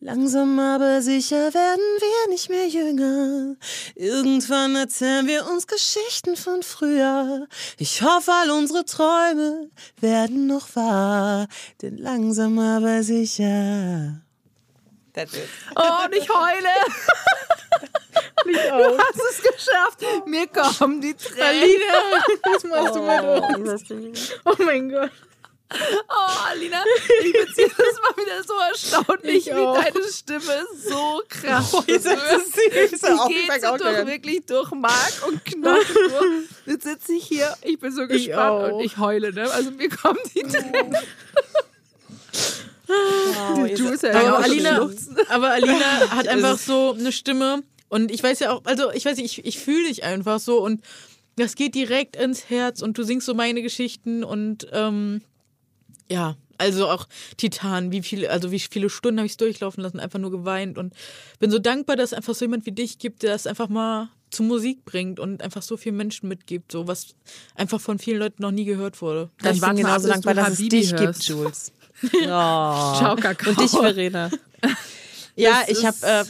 Langsam aber sicher werden wir nicht mehr jünger. Irgendwann erzählen wir uns Geschichten von früher. Ich hoffe, all unsere Träume werden noch wahr. Denn langsam aber sicher. That's it. Oh, und ich heule. [LAUGHS] Du hast es geschafft. Mir kommen die Tränen. Alina, was machst du mit uns? Oh mein Gott. Oh, Alina, ich bin jedes Mal wieder so erstaunlich, Ich wie deine Stimme so krass Oh, seid so süß. Auch, ich geht fang so durch, wirklich durch Mark und Knochen durch. Jetzt sitze ich hier, ich bin so gespannt auch. und ich heule, ne? Also mir kommen die Tränen. Wow, ja Aber auch Alina, aber Alina [LAUGHS] hat einfach so eine Stimme und ich weiß ja auch, also ich weiß nicht, ich, ich fühle dich einfach so und das geht direkt ins Herz und du singst so meine Geschichten und ähm, ja, also auch Titan, wie viele, also wie viele Stunden habe ich es durchlaufen lassen, einfach nur geweint und bin so dankbar, dass es einfach so jemand wie dich gibt, der das einfach mal zu Musik bringt und einfach so vielen Menschen mitgibt, so was einfach von vielen Leuten noch nie gehört wurde. Ich bin ab, genauso dankbar, du dass es dich hörst. gibt, Jules. [LAUGHS] Oh. Ciao, Kakao. Und dich, Verena. Ja, Das ich habe, äh,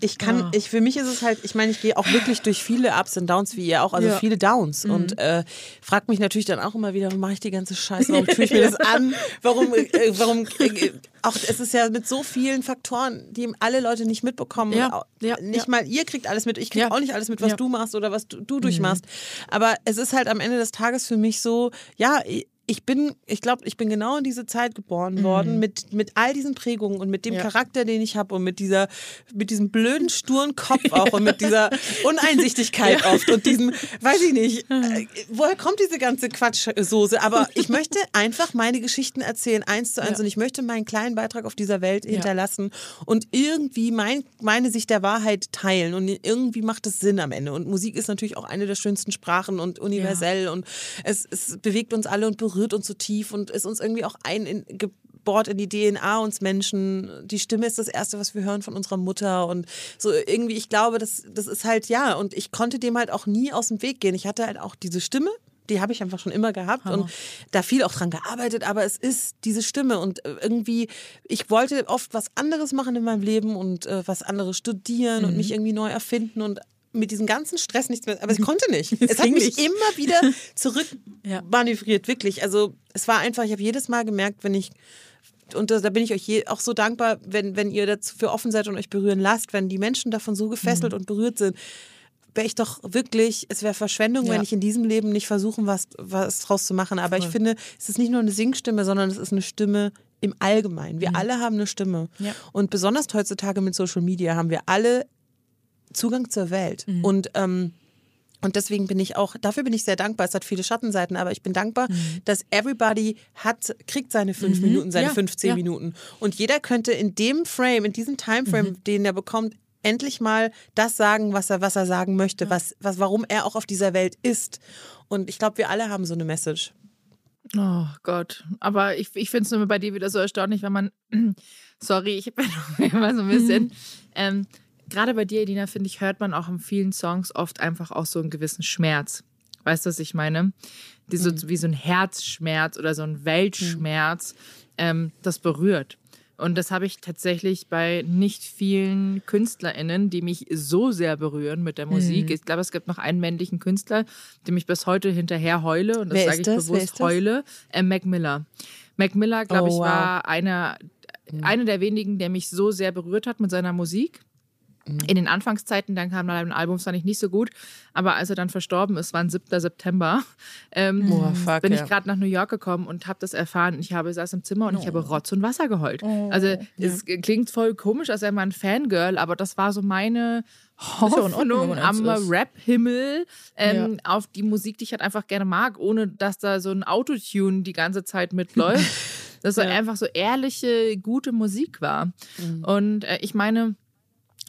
ich kann, Ah. ich für mich ist es halt, ich meine, ich gehe auch wirklich durch viele Ups und Downs, wie ihr auch, also Ja. viele Downs und äh, frag mich natürlich dann auch immer wieder, warum mache ich die ganze Scheiße, warum tue ich mir [LAUGHS] das an, warum, äh, warum, äh, auch es ist ja mit so vielen Faktoren, die alle Leute nicht mitbekommen. Ja, auch, ja, nicht ja. mal ihr kriegt alles mit, ich krieg Ja. auch nicht alles mit, was Ja. du machst oder was du, du durchmachst. Aber es ist halt am Ende des Tages für mich so, ja, ich bin, ich glaube, ich bin genau in diese Zeit geboren worden mhm. mit, mit all diesen Prägungen und mit dem ja. Charakter, den ich habe und mit dieser, mit diesem blöden, sturen Kopf [LAUGHS] auch und mit dieser Uneinsichtigkeit ja. oft und diesem, weiß ich nicht, äh, woher kommt diese ganze Quatschsoße? Aber ich möchte einfach meine Geschichten erzählen, eins zu eins ja. und ich möchte meinen kleinen Beitrag auf dieser Welt hinterlassen und irgendwie mein, meine Sicht der Wahrheit teilen und irgendwie macht es Sinn am Ende. Und Musik ist natürlich auch eine der schönsten Sprachen und universell und es, es bewegt uns alle und berührt berührt uns so tief und ist uns irgendwie auch eingebohrt in die DNA uns Menschen. Die Stimme ist das Erste, was wir hören von unserer Mutter und so irgendwie, ich glaube, das, das ist halt, ja, und ich konnte dem halt auch nie aus dem Weg gehen. Ich hatte halt auch diese Stimme, die habe ich einfach schon immer gehabt Hammer. und da viel auch dran gearbeitet, aber es ist diese Stimme und äh, irgendwie, ich wollte oft was anderes machen in meinem Leben und äh, was anderes studieren mhm. und mich irgendwie neu erfinden und mit diesem ganzen Stress nichts mehr, aber ich konnte nicht. [LAUGHS] es hat mich nicht. immer wieder [LAUGHS] zurück ja. manövriert, wirklich. Also es war einfach, ich habe jedes Mal gemerkt, wenn ich und da bin ich euch auch so dankbar, wenn, wenn ihr dafür offen seid und euch berühren lasst, wenn die Menschen davon so gefesselt mhm. und berührt sind, wäre ich doch wirklich, es wäre Verschwendung, ja. wenn ich in diesem Leben nicht versuchen, was, was draus zu machen. Aber Voll. ich finde, es ist nicht nur eine Singstimme, sondern es ist eine Stimme im Allgemeinen. Wir mhm. alle haben eine Stimme. Ja. Und besonders heutzutage mit Social Media haben wir alle Zugang zur Welt. Mhm. Und ähm, und deswegen bin ich auch, dafür bin ich sehr dankbar. Es hat viele Schattenseiten, aber ich bin dankbar, mhm. dass everybody hat, kriegt seine fünf mhm. Minuten, seine ja, 15 ja. Minuten. Und jeder könnte in dem Frame, in diesem Timeframe, mhm. den er bekommt, endlich mal das sagen, was er, was er sagen möchte, ja. was, was, warum er auch auf dieser Welt ist. Und ich glaube, wir alle haben so eine Message. Oh Gott. Aber ich, ich finde es nur bei dir wieder so erstaunlich, wenn man, [CLEARS THROAT] sorry, ich bin [LAUGHS] immer so ein bisschen, ähm, gerade bei dir, Edina, finde ich, hört man auch in vielen Songs oft einfach auch so einen gewissen Schmerz. Weißt du, was ich meine? Die so, mhm. Wie so ein Herzschmerz oder so ein Weltschmerz, mhm. ähm, das berührt. Und das habe ich tatsächlich bei nicht vielen KünstlerInnen, die mich so sehr berühren mit der Musik. Mhm. Ich glaube, es gibt noch einen männlichen Künstler, dem ich bis heute hinterher heule. Und das sage ich das? bewusst heule. Äh, Mac Miller. Mac Miller, glaube oh, ich, war wow. einer, mhm. einer der wenigen, der mich so sehr berührt hat mit seiner Musik. Mhm. In den Anfangszeiten, dann kam mal ein Album, fand ich nicht so gut. Aber als er dann verstorben ist, war ein 7. September, ähm, oh, fuck, bin ich ja. gerade nach New York gekommen und habe das erfahren. Ich habe saß im Zimmer und oh. ich habe Rotz und Wasser geheult. Oh. Also ja. es klingt voll komisch, als wäre man ein Fangirl, aber das war so meine Hoffnung am Rap-Himmel ähm, ja. auf die Musik, die ich halt einfach gerne mag, ohne dass da so ein Autotune die ganze Zeit mitläuft. [LAUGHS] dass so einfach so ehrliche, gute Musik war. Mhm. Und äh, ich meine,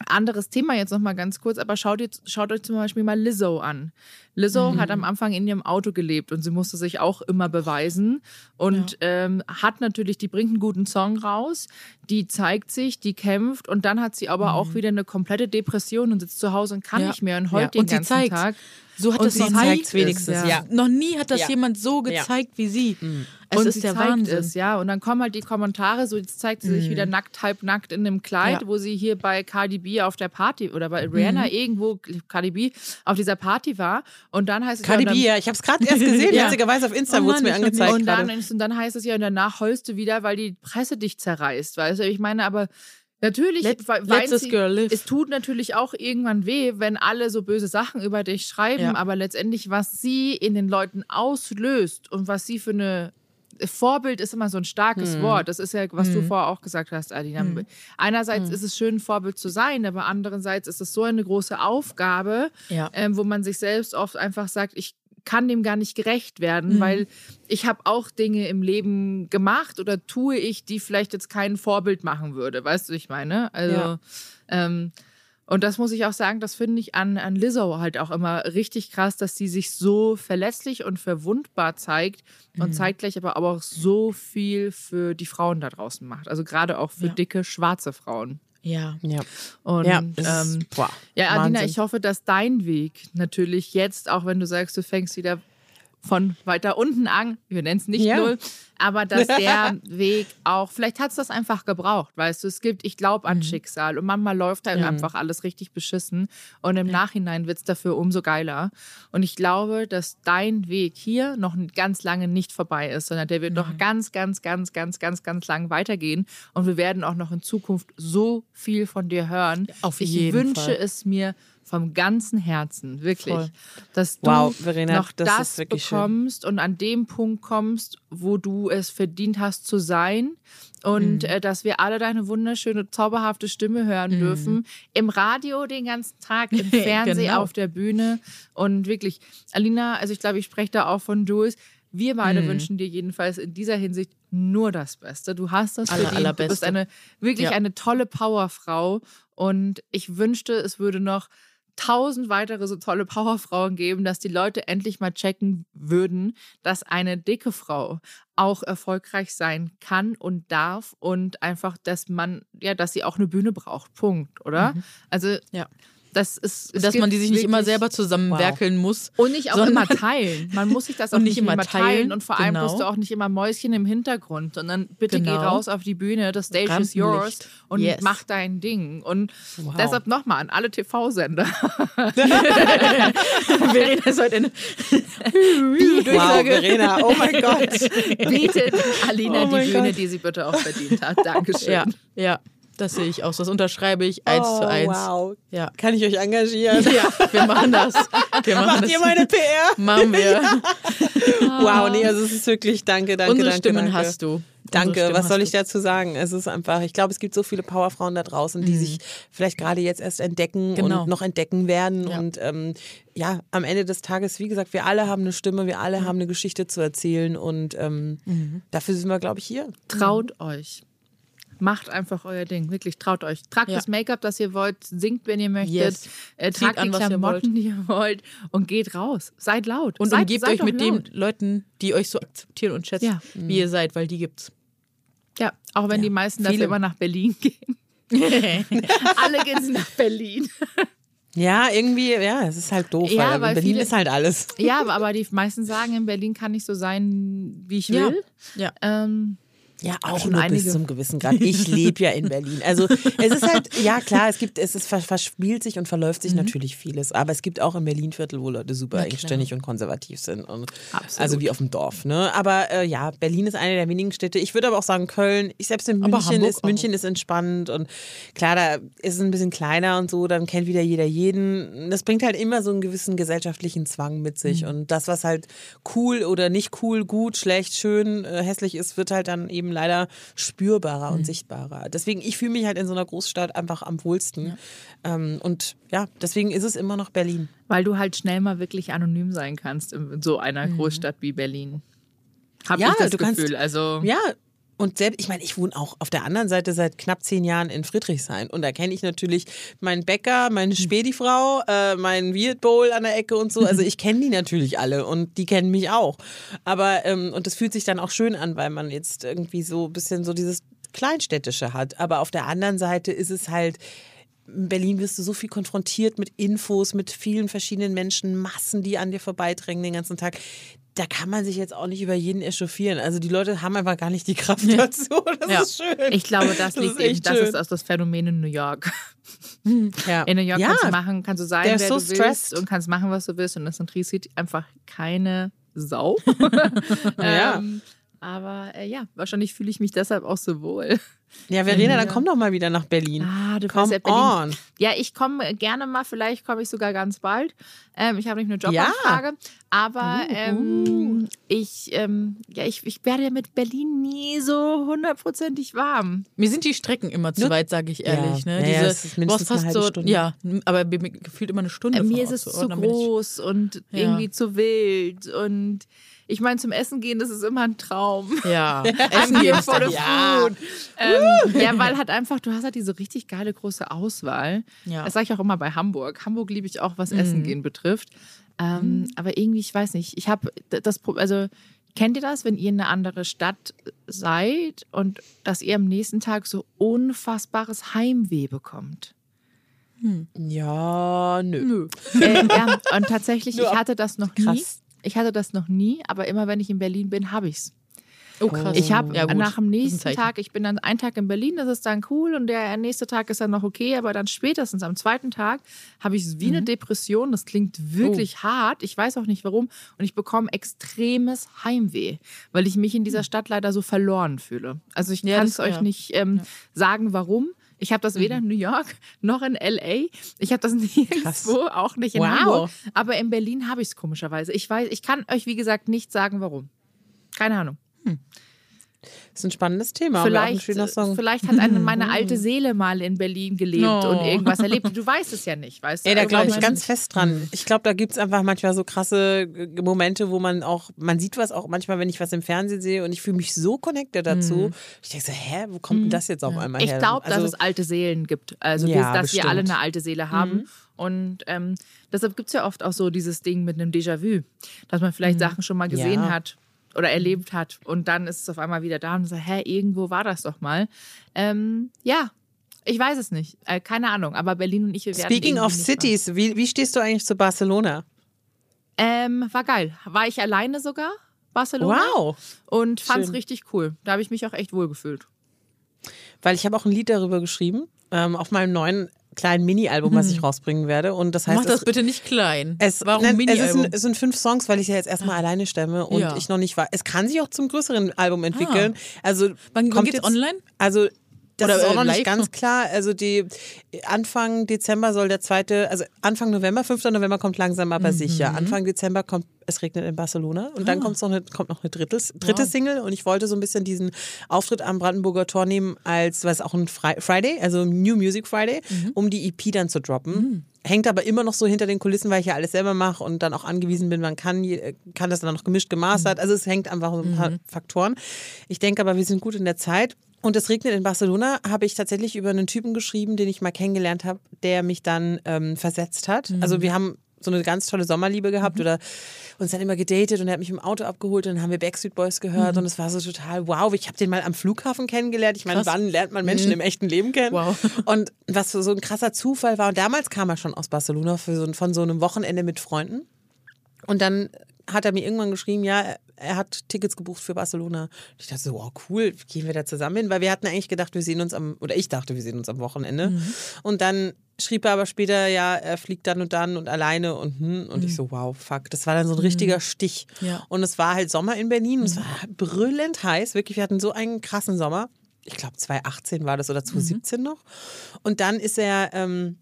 anderes Thema jetzt noch mal ganz kurz, aber schaut, jetzt, schaut euch zum Beispiel mal Lizzo an. Lizzo mhm. hat am Anfang in ihrem Auto gelebt und sie musste sich auch immer beweisen und ja. ähm, hat natürlich, die bringt einen guten Song raus, die zeigt sich, die kämpft und dann hat sie aber mhm. auch wieder eine komplette Depression und sitzt zu Hause und kann ja. nicht mehr und heult ja. den und ganzen. Tag. So hat und das noch nie, wenigstens, ja. Noch nie hat das jemand so gezeigt wie sie. Mhm. Es und ist der Wahnsinn. Es, ja. Und dann kommen halt die Kommentare, so jetzt zeigt sie sich mhm. wieder nackt, halb nackt in einem Kleid, ja. wo sie hier bei Cardi B auf der Party oder bei Rihanna mhm. irgendwo, Cardi B, auf dieser Party war. Und dann heißt es Cardi ja, B, ja, ich habe es gerade erst [LAUGHS] gesehen, ja. witzigerweise auf Insta oh wurde es mir angezeigt. Und dann, und dann heißt es ja, und danach heulst du wieder, weil die Presse dich zerreißt. Weißt du, ich meine, aber Natürlich, Let, sie, girl live. es tut natürlich auch irgendwann weh, wenn alle so böse Sachen über dich schreiben, ja. aber letztendlich, was sie in den Leuten auslöst und was sie für eine Vorbild ist immer so ein starkes hm. Wort. Das ist ja, was hm. du vorher auch gesagt hast, Adina. Hm. Einerseits hm. ist es schön, ein Vorbild zu sein, aber andererseits ist es so eine große Aufgabe, ja. ähm, wo man sich selbst oft einfach sagt, ich kann dem gar nicht gerecht werden, mhm. weil ich habe auch Dinge im Leben gemacht oder tue ich, die vielleicht jetzt kein Vorbild machen würde. Weißt du, ich meine? Also, ja. ähm, und das muss ich auch sagen, das finde ich an, an Lizzo halt auch immer richtig krass, dass sie sich so verletzlich und verwundbar zeigt mhm. und zeitgleich aber auch so viel für die Frauen da draußen macht. Also gerade auch für ja. dicke, schwarze Frauen. Ja. Ja. Und ja, ähm, boah, ja Adina, ich hoffe, dass dein Weg natürlich jetzt, auch wenn du sagst, du fängst wieder von weiter unten an, wir nennen es nicht ja. null, aber dass [LAUGHS] der Weg auch, vielleicht hat es das einfach gebraucht, weißt du, es gibt, ich glaube an mhm. Schicksal und manchmal läuft halt mhm. einfach alles richtig beschissen und im ja. Nachhinein wird es dafür umso geiler. Und ich glaube, dass dein Weg hier noch ganz lange nicht vorbei ist, sondern der wird mhm. noch ganz, ganz, ganz, ganz, ganz, ganz lang weitergehen und wir werden auch noch in Zukunft so viel von dir hören. Auf ich jeden wünsche Fall. es mir vom ganzen Herzen, wirklich, Voll. dass du wow, Verena, noch das, das bekommst schön. und an dem Punkt kommst, wo du es verdient hast zu sein und mhm. äh, dass wir alle deine wunderschöne, zauberhafte Stimme hören mhm. dürfen. Im Radio den ganzen Tag, im [LAUGHS] Fernsehen, genau. auf der Bühne und wirklich, Alina, also ich glaube, ich spreche da auch von Jules, wir beide mhm. wünschen dir jedenfalls in dieser Hinsicht nur das Beste. Du hast das Aller, verdient. Du bist eine wirklich ja. eine tolle Powerfrau und ich wünschte, es würde noch tausend weitere so tolle Powerfrauen geben, dass die Leute endlich mal checken würden, dass eine dicke Frau auch erfolgreich sein kann und darf und einfach, dass man, ja, dass sie auch eine Bühne braucht. Punkt, oder? Mhm. Also, ja. Das ist, dass man die sich nicht immer selber zusammenwerkeln wow. muss. Und nicht auch immer [LAUGHS] teilen. Man muss sich das [LAUGHS] auch nicht, immer teilen. Und vor allem genau. bist du auch nicht immer Mäuschen im Hintergrund, sondern bitte genau. geh raus auf die Bühne, das Stage Rampenlicht. is yours und yes. mach dein Ding. Und wow. deshalb nochmal an alle TV-Sender. [LAUGHS] Verena ist heute eine Wow, Verena, oh mein Gott. Bietet Alina oh die Bühne, die sie bitte auch verdient hat. Dankeschön. Ja, ja. Das sehe ich aus. Das unterschreibe ich eins oh, zu eins. Wow. Ja. Kann ich euch engagieren? Ja, wir machen das. Wir [LAUGHS] machen Macht das. ihr meine PR? [LAUGHS] Machen wir. Ja. [LAUGHS] Wow, nee, also es ist wirklich danke, danke, Unsere danke. Stimmen danke. hast du. Danke, was soll ich dazu sagen? Es ist einfach, ich glaube, es gibt so viele Powerfrauen da draußen, die mhm. sich vielleicht gerade jetzt erst entdecken genau. und noch entdecken werden. Ja. Und ähm, ja, am Ende des Tages, wie gesagt, wir alle haben eine Stimme, wir alle mhm. haben eine Geschichte zu erzählen und ähm, mhm. dafür sind wir, glaube ich, hier. Traut euch. Macht einfach euer Ding. Wirklich, traut euch. Tragt ja. das Make-up, das ihr wollt, singt, wenn ihr möchtet. Yes. Äh, tragt an, die Klamotten, ihr [LAUGHS] die ihr wollt und geht raus. Seid laut. Und seid, umgebt seid euch mit laut. den Leuten, die euch so akzeptieren und schätzen, ja. wie ihr seid, weil die gibt's. Ja, auch wenn ja. die meisten Viele. dafür immer nach Berlin [LAUGHS] gehen. [LAUGHS] Alle gehen nach Berlin. Ja, irgendwie, ja, es ist halt doof, ja, weil, weil Berlin viele, ist halt alles. Ja, aber die meisten sagen, in Berlin kann ich so sein, wie ich will. Ja. Ähm, ja, auch schon nur einige. bis zum gewissen Grad. Ich [LAUGHS] lebe ja in Berlin. Also es ist halt, ja klar, es gibt, es ist, verspielt sich und verläuft sich mhm. natürlich vieles. Aber es gibt auch im Berlin-Viertel, wo Leute super engständig und konservativ sind. Und also wie auf dem Dorf. Ne? Aber äh, ja, Berlin ist eine der wenigen Städte. Ich würde aber auch sagen, Köln, ich selbst in München ist, München ist entspannt und klar, da ist es ein bisschen kleiner und so, dann kennt wieder jeder jeden. Das bringt halt immer so einen gewissen gesellschaftlichen Zwang mit sich. Mhm. Und das, was halt cool oder nicht cool, gut, schlecht, schön, äh, hässlich ist, wird halt dann eben eben leider spürbarer mhm. und sichtbarer. Deswegen, ich fühle mich halt in so einer Großstadt einfach am wohlsten. Ja. Ähm, und ja, deswegen ist es immer noch Berlin. Weil du halt schnell mal wirklich anonym sein kannst in so einer mhm. Großstadt wie Berlin. Hab ja, ich das Gefühl. Kannst, also ja, und selbst, ich meine, ich wohne auch auf der anderen Seite seit knapp zehn Jahren in Friedrichshain. Und da kenne ich natürlich meinen Bäcker, meine hm. Spedifrau, äh, meinen Weird Bowl an der Ecke und so. Also [LAUGHS] ich kenne die natürlich alle und die kennen mich auch. Aber, ähm, und das fühlt sich dann auch schön an, weil man jetzt irgendwie so ein bisschen so dieses Kleinstädtische hat. Aber auf der anderen Seite ist es halt, in Berlin wirst du so viel konfrontiert mit Infos, mit vielen verschiedenen Menschen, Massen, die an dir vorbeidrängen den ganzen Tag da kann man sich jetzt auch nicht über jeden echauffieren. Also die Leute haben einfach gar nicht die Kraft dazu. [LAUGHS] Das ja. ist schön. Ich glaube, das, das liegt eben, das ist aus das Phänomen in New York. Ja. In New York ja. kannst du machen, kannst du sein, wer so du willst und kannst machen, was du willst und das interessiert einfach keine Sau. [LAUGHS] ja. ähm, aber äh, ja, wahrscheinlich fühle ich mich deshalb auch so wohl. Ja, Verena, dann komm doch mal wieder nach Berlin. Ah, du kommst ja Berlin. On. Ja, ich komme gerne mal, vielleicht komme ich sogar ganz bald. Ähm, ich habe nicht eine Jobanfrage, ja. aber uh, ähm, uh. ich, ähm, ja, ich, ich werde mit Berlin nie so hundertprozentig warm. Mir sind die Strecken immer zu weit, sage ich ehrlich. Ja. Ne? Diese, ja, ist mindestens fast so, Stunde. Ja, aber gefühlt immer eine Stunde. Äh, mir ist es so, zu groß und irgendwie zu wild und ich meine, zum Essen gehen, das ist immer ein Traum. Ja, [LAUGHS] Essen gehen vor der ja. Food. Ähm, ja, weil halt einfach, du hast halt diese richtig geile große Auswahl. Ja. Das sage ich auch immer bei Hamburg. Hamburg liebe ich auch, was mhm. Essen gehen betrifft. Ähm, mhm. Aber irgendwie, ich weiß nicht, ich habe das, also kennt ihr das, wenn ihr in eine andere Stadt seid und dass ihr am nächsten Tag so unfassbares Heimweh bekommt? Hm. Ja, nö. nö. Äh, [LAUGHS] ja, und tatsächlich, ich hatte das noch Krass. Ich hatte das noch nie, aber immer wenn ich in Berlin bin, habe ich es. Oh, krass. Ich habe ja, nach dem nächsten Tag, ich bin dann einen Tag in Berlin, das ist dann cool und der nächste Tag ist dann noch okay, aber dann spätestens am zweiten Tag habe ich es wie mhm. eine Depression. Das klingt wirklich oh. hart. Ich weiß auch nicht warum. Und ich bekomme extremes Heimweh, weil ich mich in dieser mhm. Stadt leider so verloren fühle. Also ich ja, kann es euch ja. nicht ähm, sagen, warum. Ich habe das weder in New York noch in LA. Ich habe das [LAUGHS] nirgendwo, auch nicht in wow. Hamburg. Aber in Berlin habe ich es komischerweise. Ich weiß, ich kann euch wie gesagt nicht sagen, warum. Keine Ahnung. Hm. Das ist ein spannendes Thema. Vielleicht, vielleicht hat eine, meine [LAUGHS] alte Seele mal in Berlin gelebt oh. und irgendwas erlebt. Du weißt es ja nicht, weißt du? Ey, da glaube ich ganz fest dran. Ich glaube, da gibt es einfach manchmal so krasse Momente, wo man auch, man sieht was auch manchmal, wenn ich was im Fernsehen sehe und ich fühle mich so connected dazu. Mhm. Ich denke so, hä, wo kommt denn hm. das jetzt auf einmal her? Ich glaube, also, dass es alte Seelen gibt. Also, ja, dass bestimmt. wir alle eine alte Seele haben. Mhm. Und ähm, deshalb gibt es ja oft auch so dieses Ding mit einem Déjà-vu, dass man vielleicht mhm. Sachen schon mal gesehen ja. hat oder erlebt hat. Und dann ist es auf einmal wieder da und so, hä, irgendwo war das doch mal. Ähm, ja, ich weiß es nicht. Äh, keine Ahnung. Aber Berlin und ich, wir werden Speaking of Cities, wie, wie stehst du eigentlich zu Barcelona? Ähm, war geil. War ich alleine sogar, Barcelona. Wow. Und fand es richtig cool. Da habe ich mich auch echt wohl gefühlt. Weil ich habe auch ein Lied darüber geschrieben, ähm, auf meinem neuen kleinen Mini-Album, was ich hm. rausbringen werde. Und das heißt, Mach das bitte nicht klein. Es, Warum nein, Mini-Album? Es, es, sind fünf Songs, weil ich ja jetzt erstmal ah. alleine stemme und ja. ich noch nicht war. Es kann sich auch zum größeren Album entwickeln. Ah. Also wann, wann geht's jetzt, online? Also das Oder ist auch noch live? nicht ganz klar. Also die Anfang Dezember soll der zweite, also Anfang November, 5. November kommt langsam aber mhm. sicher. Anfang Dezember kommt Es regnet in Barcelona und ah. dann kommt noch eine, kommt noch eine drittes, dritte wow. Single und ich wollte so ein bisschen diesen Auftritt am Brandenburger Tor nehmen als, was auch ein Friday, also New Music Friday, mhm. um die EP dann zu droppen. Mhm hängt aber immer noch so hinter den Kulissen, weil ich ja alles selber mache und dann auch angewiesen bin, man kann, kann das dann noch gemischt, gemastert. Mhm. Also es hängt einfach so ein paar mhm. Faktoren. Ich denke aber, wir sind gut in der Zeit. Und es regnet in Barcelona, habe ich tatsächlich über einen Typen geschrieben, den ich mal kennengelernt habe, der mich dann ähm, versetzt hat. Mhm. Also wir haben so eine ganz tolle Sommerliebe gehabt mhm. oder uns dann immer gedatet und er hat mich im Auto abgeholt und dann haben wir Backstreet Boys gehört mhm. und es war so total wow. Ich habe den mal am Flughafen kennengelernt. Ich meine, wann lernt man Menschen mhm. im echten Leben kennen? Wow. [LAUGHS] Und was so ein krasser Zufall war und damals kam er schon aus Barcelona so, von so einem Wochenende mit Freunden und dann hat er mir irgendwann geschrieben, ja, er hat Tickets gebucht für Barcelona. Ich dachte so, wow, cool, gehen wir da zusammen hin? Weil wir hatten eigentlich gedacht, wir sehen uns am, oder ich dachte, wir sehen uns am Wochenende. Mhm. Und dann schrieb er aber später, ja, er fliegt dann und dann und alleine und hm, und mhm. ich so, wow, fuck. Das war dann so ein richtiger mhm. Stich. Ja. Und es war halt Sommer in Berlin und es mhm. war brüllend heiß, wirklich. Wir hatten so einen krassen Sommer. Ich glaube, 2018 war das oder 2017 mhm. noch. Und dann ist er ähm,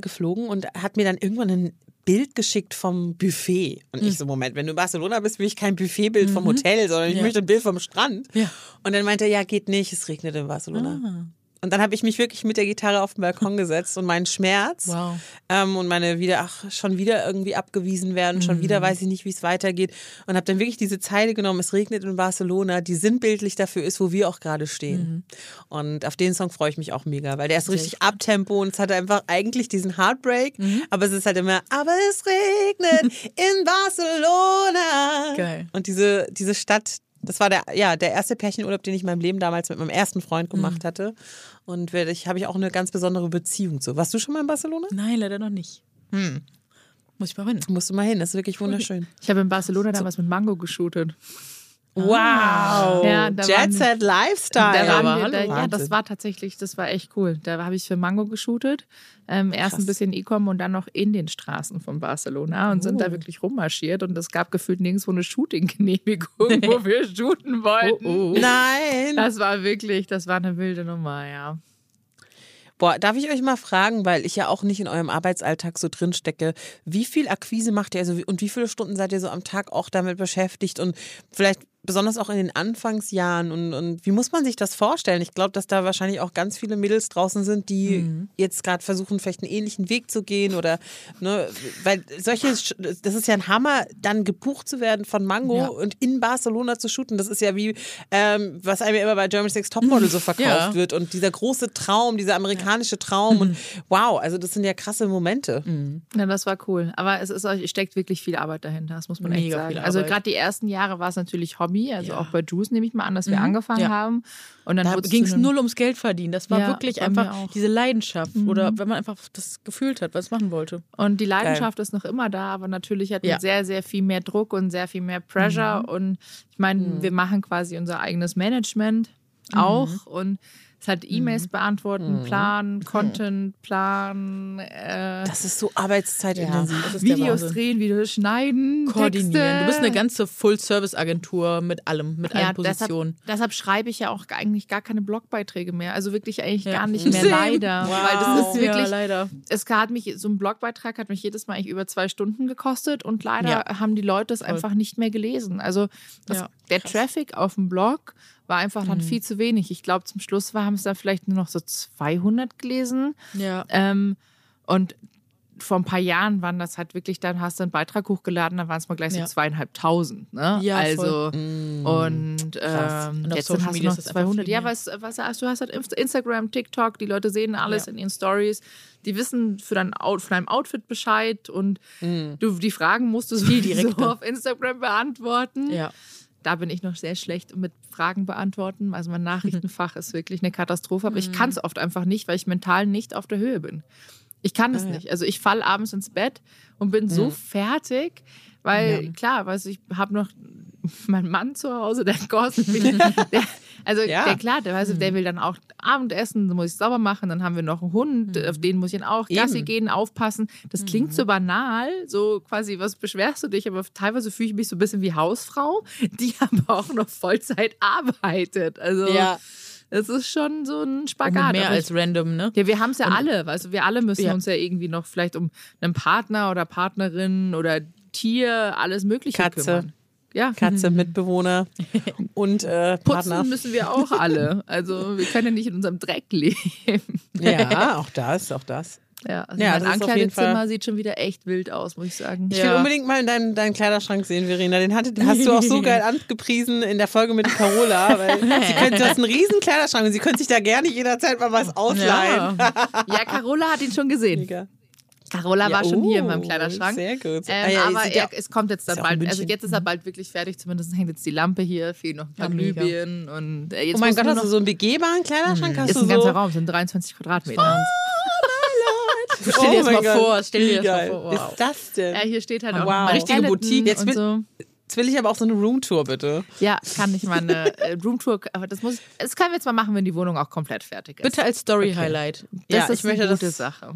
geflogen und hat mir dann irgendwann einen Bild geschickt vom Buffet. Und ich hm. so, Moment, wenn du in Barcelona bist, will ich kein Buffetbild mhm. vom Hotel, sondern ich ja. möchte ein Bild vom Strand. Ja. Und dann meinte er, ja, geht nicht, es regnet in Barcelona. Ah. Und dann habe ich mich wirklich mit der Gitarre auf den Balkon gesetzt und meinen Schmerz wow. ähm, und meine wieder, ach, schon wieder irgendwie abgewiesen werden, schon mhm. wieder weiß ich nicht, wie es weitergeht. Und habe dann wirklich diese Zeile genommen, es regnet in Barcelona, die sinnbildlich dafür ist, wo wir auch gerade stehen. Mhm. Und auf den Song freue ich mich auch mega, weil der ist richtig Abtempo und es hat einfach eigentlich diesen Heartbreak, mhm. aber es ist halt immer, aber es regnet [LAUGHS] in Barcelona. Geil. Und diese, diese Stadt, das war der, ja, der erste Pärchenurlaub, den ich in meinem Leben damals mit meinem ersten Freund gemacht mhm. hatte. Und ich habe ich auch eine ganz besondere Beziehung zu. Warst du schon mal in Barcelona? Nein, leider noch nicht. Hm. Muss ich mal hin. Musst du mal hin, das ist wirklich [LAUGHS] wunderschön. Ich habe in Barcelona damals mit Mango geshootet. Wow. Ja, Jet Set Lifestyle. Da waren wir, da, ja, das war tatsächlich, das war echt cool. Da habe ich für Mango geshootet. Ähm, erst ein bisschen E-Com und dann noch in den Straßen von Barcelona und oh. sind da oh. wirklich rummarschiert. Und es gab gefühlt nirgendwo eine Shooting-Genehmigung, [LAUGHS] wo wir shooten wollten. Oh, oh. Nein. Das war wirklich, das war eine wilde Nummer, ja. Boah, darf ich euch mal fragen, weil ich ja auch nicht in eurem Arbeitsalltag so drin stecke, wie viel Akquise macht ihr also und wie viele Stunden seid ihr so am Tag auch damit beschäftigt und vielleicht besonders auch in den Anfangsjahren und, und wie muss man sich das vorstellen? Ich glaube, dass da wahrscheinlich auch ganz viele Mädels draußen sind, die mhm. jetzt gerade versuchen, vielleicht einen ähnlichen Weg zu gehen oder, ne, weil solche, das ist ja ein Hammer, dann gebucht zu werden von Mango ja. und in Barcelona zu shooten. Das ist ja wie, ähm, was einem ja immer bei German Six Topmodel [LAUGHS] so verkauft ja. wird und dieser große Traum, dieser amerikanische Traum mhm. und wow, also das sind ja krasse Momente. Mhm. Ja, das war cool. Aber es ist, steckt wirklich viel Arbeit dahinter, das muss man Mega echt sagen. Also gerade die ersten Jahre war es natürlich Hobby Hobby. Also ja. auch bei Juice nehme ich mal an, dass wir mhm. angefangen ja. haben. Und dann da ging es null ums Geld verdienen. Das war ja, wirklich einfach diese Leidenschaft. Mhm. Oder wenn man einfach das gefühlt hat, was machen wollte. Und die Leidenschaft Geil. ist noch immer da, aber natürlich hat man sehr, sehr viel mehr Druck und sehr viel mehr Pressure. Mhm. Und ich meine, mhm. wir machen quasi unser eigenes Management auch. Mhm. Und Es hat E-Mails mhm. beantworten, mhm. planen, Content planen. Äh, das ist so arbeitszeitintensiv. Ja, Videos drehen, Videos schneiden, koordinieren. Texte. Du bist eine ganze Full-Service-Agentur mit allem, mit ja, allen Positionen. Deshalb, deshalb, schreibe ich ja auch eigentlich gar keine Blogbeiträge mehr. Also wirklich eigentlich ja. gar nicht mehr, leider. Wow. Weil das ist wirklich, leider. Es hat mich, so ein Blogbeitrag hat mich jedes Mal eigentlich über zwei Stunden gekostet und leider haben die Leute es einfach nicht mehr gelesen. Also das, der Traffic auf dem Blog war einfach dann mhm. viel zu wenig. Ich glaube, zum Schluss war, haben es dann vielleicht nur noch so 200 gelesen. Ja. Ähm, und vor ein paar Jahren waren das halt wirklich, dann hast du einen Beitrag hochgeladen, dann waren es mal gleich so zweieinhalbtausend. Ne? Ja, also mm. und, ähm, und jetzt hast du noch 200. Ja, was, was hast du? hast halt Instagram, TikTok, die Leute sehen alles ja. in ihren Stories. Die wissen für dein Out, von deinem Outfit Bescheid und mm. du die Fragen musst du [LAUGHS] so direkt auf Instagram beantworten. Ja da bin ich noch sehr schlecht mit Fragen beantworten. Also mein Nachrichtenfach [LAUGHS] ist wirklich eine Katastrophe, aber ich mhm. kann es oft einfach nicht, weil ich mental nicht auf der Höhe bin. Ich kann es ah, nicht. Also ich falle abends ins Bett und bin so mhm. fertig, weil ja. klar, weiß ich habe noch meinen Mann zu Hause, der kostet mich. [LAUGHS] Der, also ja. der klar, der, weiß, der mhm. will dann auch Abendessen, dann muss ich sauber machen, dann haben wir noch einen Hund, mhm. auf den muss ich dann auch Gassi Eben. gehen, aufpassen. Das klingt mhm. so banal, so quasi, was beschwerst du dich, aber teilweise fühle ich mich so ein bisschen wie Hausfrau, [LAUGHS] die aber auch noch Vollzeit arbeitet. Also ja. Es ist schon so ein Spagat. mehr als random, ne? Ja, wir haben es ja und, alle. Also wir alle müssen ja. uns ja irgendwie noch vielleicht um einen Partner oder Partnerin oder Tier, alles Mögliche Katze. kümmern. Ja. Katze, Mitbewohner [LAUGHS] und äh, Partner. Putzen müssen wir auch alle. Also wir können ja nicht in unserem Dreck leben. Ja, auch das, auch das. Ja, also ja, mein Ankleidezimmer sieht schon wieder echt wild aus, muss ich sagen. Ich ja. will unbedingt mal in deinen, deinen Kleiderschrank sehen, Verena. Den hatte, hast du auch so geil [LAUGHS] angepriesen in der Folge mit Carola, weil [LAUGHS] sie könnte, du hast einen riesen Kleiderschrank und sie könnte sich da gerne jederzeit mal was ausleihen. Ja, ja Carola hat ihn schon gesehen. Mega. Carola ja, war schon oh, hier in meinem oh, Kleiderschrank. Sehr gut. Ähm, ah, ja, aber er, es kommt jetzt dann bald. Also jetzt ist er bald wirklich fertig. Zumindest hängt jetzt die Lampe hier, fehlen noch ein paar Glühbirnen. Und, äh, oh mein Gott, hast du so einen begehbaren Kleiderschrank? Mhm. Hast ist du ein so? ganzer Raum, sind 23 Quadratmeter. Oh, stell dir oh das mal Gott. vor. [LAUGHS] Stell dir das mal vor. Wow. ist das denn? Ja, hier steht halt auch wow. eine richtige Boutique. Jetzt will, so. Jetzt will ich aber auch so eine Roomtour, bitte. Ja, kann ich mal eine äh, Roomtour, aber das muss, das können wir jetzt mal machen, wenn die Wohnung auch komplett fertig ist. Bitte als Story-Highlight. Okay. Das ja, eine gute das, Sache.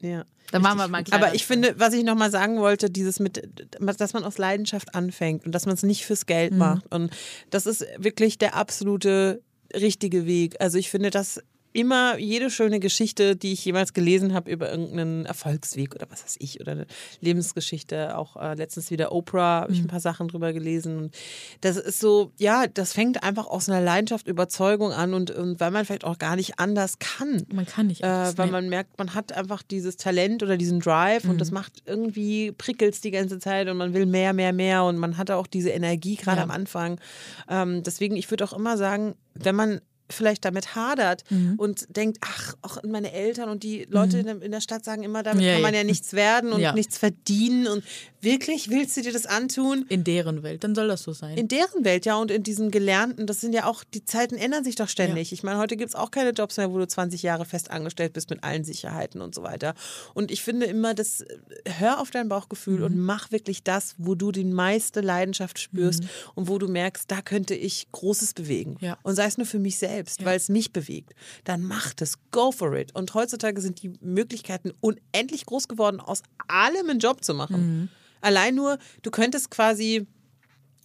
Ja. Dann machen wir mal ein Aber ich finde, was ich nochmal sagen wollte, dieses mit, dass man aus Leidenschaft anfängt und dass man es nicht fürs Geld mhm. macht. Und das ist wirklich der absolute richtige Weg. Also ich finde, das immer jede schöne Geschichte, die ich jemals gelesen habe über irgendeinen Erfolgsweg oder was weiß ich oder eine Lebensgeschichte, auch äh, letztens wieder Oprah, habe ich ein mhm. paar Sachen drüber gelesen. Und das ist so, ja, das fängt einfach aus einer Leidenschaft, Überzeugung an und, und weil man vielleicht auch gar nicht anders kann. Man kann nicht anders. Äh, weil man merkt, man hat einfach dieses Talent oder diesen Drive mhm. und das mhm. macht irgendwie, prickelt die ganze Zeit und man will mehr, mehr, mehr und man hat auch diese Energie gerade ja. am Anfang. Ähm, deswegen, ich würde auch immer sagen, wenn man vielleicht damit hadert mhm. und denkt, ach, auch meine Eltern und die Leute mhm. in, der, Stadt sagen immer, damit ja, kann man ja, ja nichts werden und ja. nichts verdienen. Und wirklich willst du dir das antun? In deren Welt, dann soll das so sein. In deren Welt, ja, und in diesem Gelernten, das sind ja auch, die Zeiten ändern sich doch ständig. Ich meine, heute gibt es auch keine Jobs mehr, wo du 20 Jahre fest angestellt bist mit allen Sicherheiten und so weiter. Und ich finde immer, das, hör auf dein Bauchgefühl mhm. und mach wirklich das, wo du die meiste Leidenschaft spürst mhm. und wo du merkst, da könnte ich Großes bewegen. Und sei es nur für mich selbst selbst, ja. weil es mich bewegt, dann macht es, go for it. Und heutzutage sind die Möglichkeiten unendlich groß geworden, aus allem einen Job zu machen. Mhm. Allein nur, du könntest quasi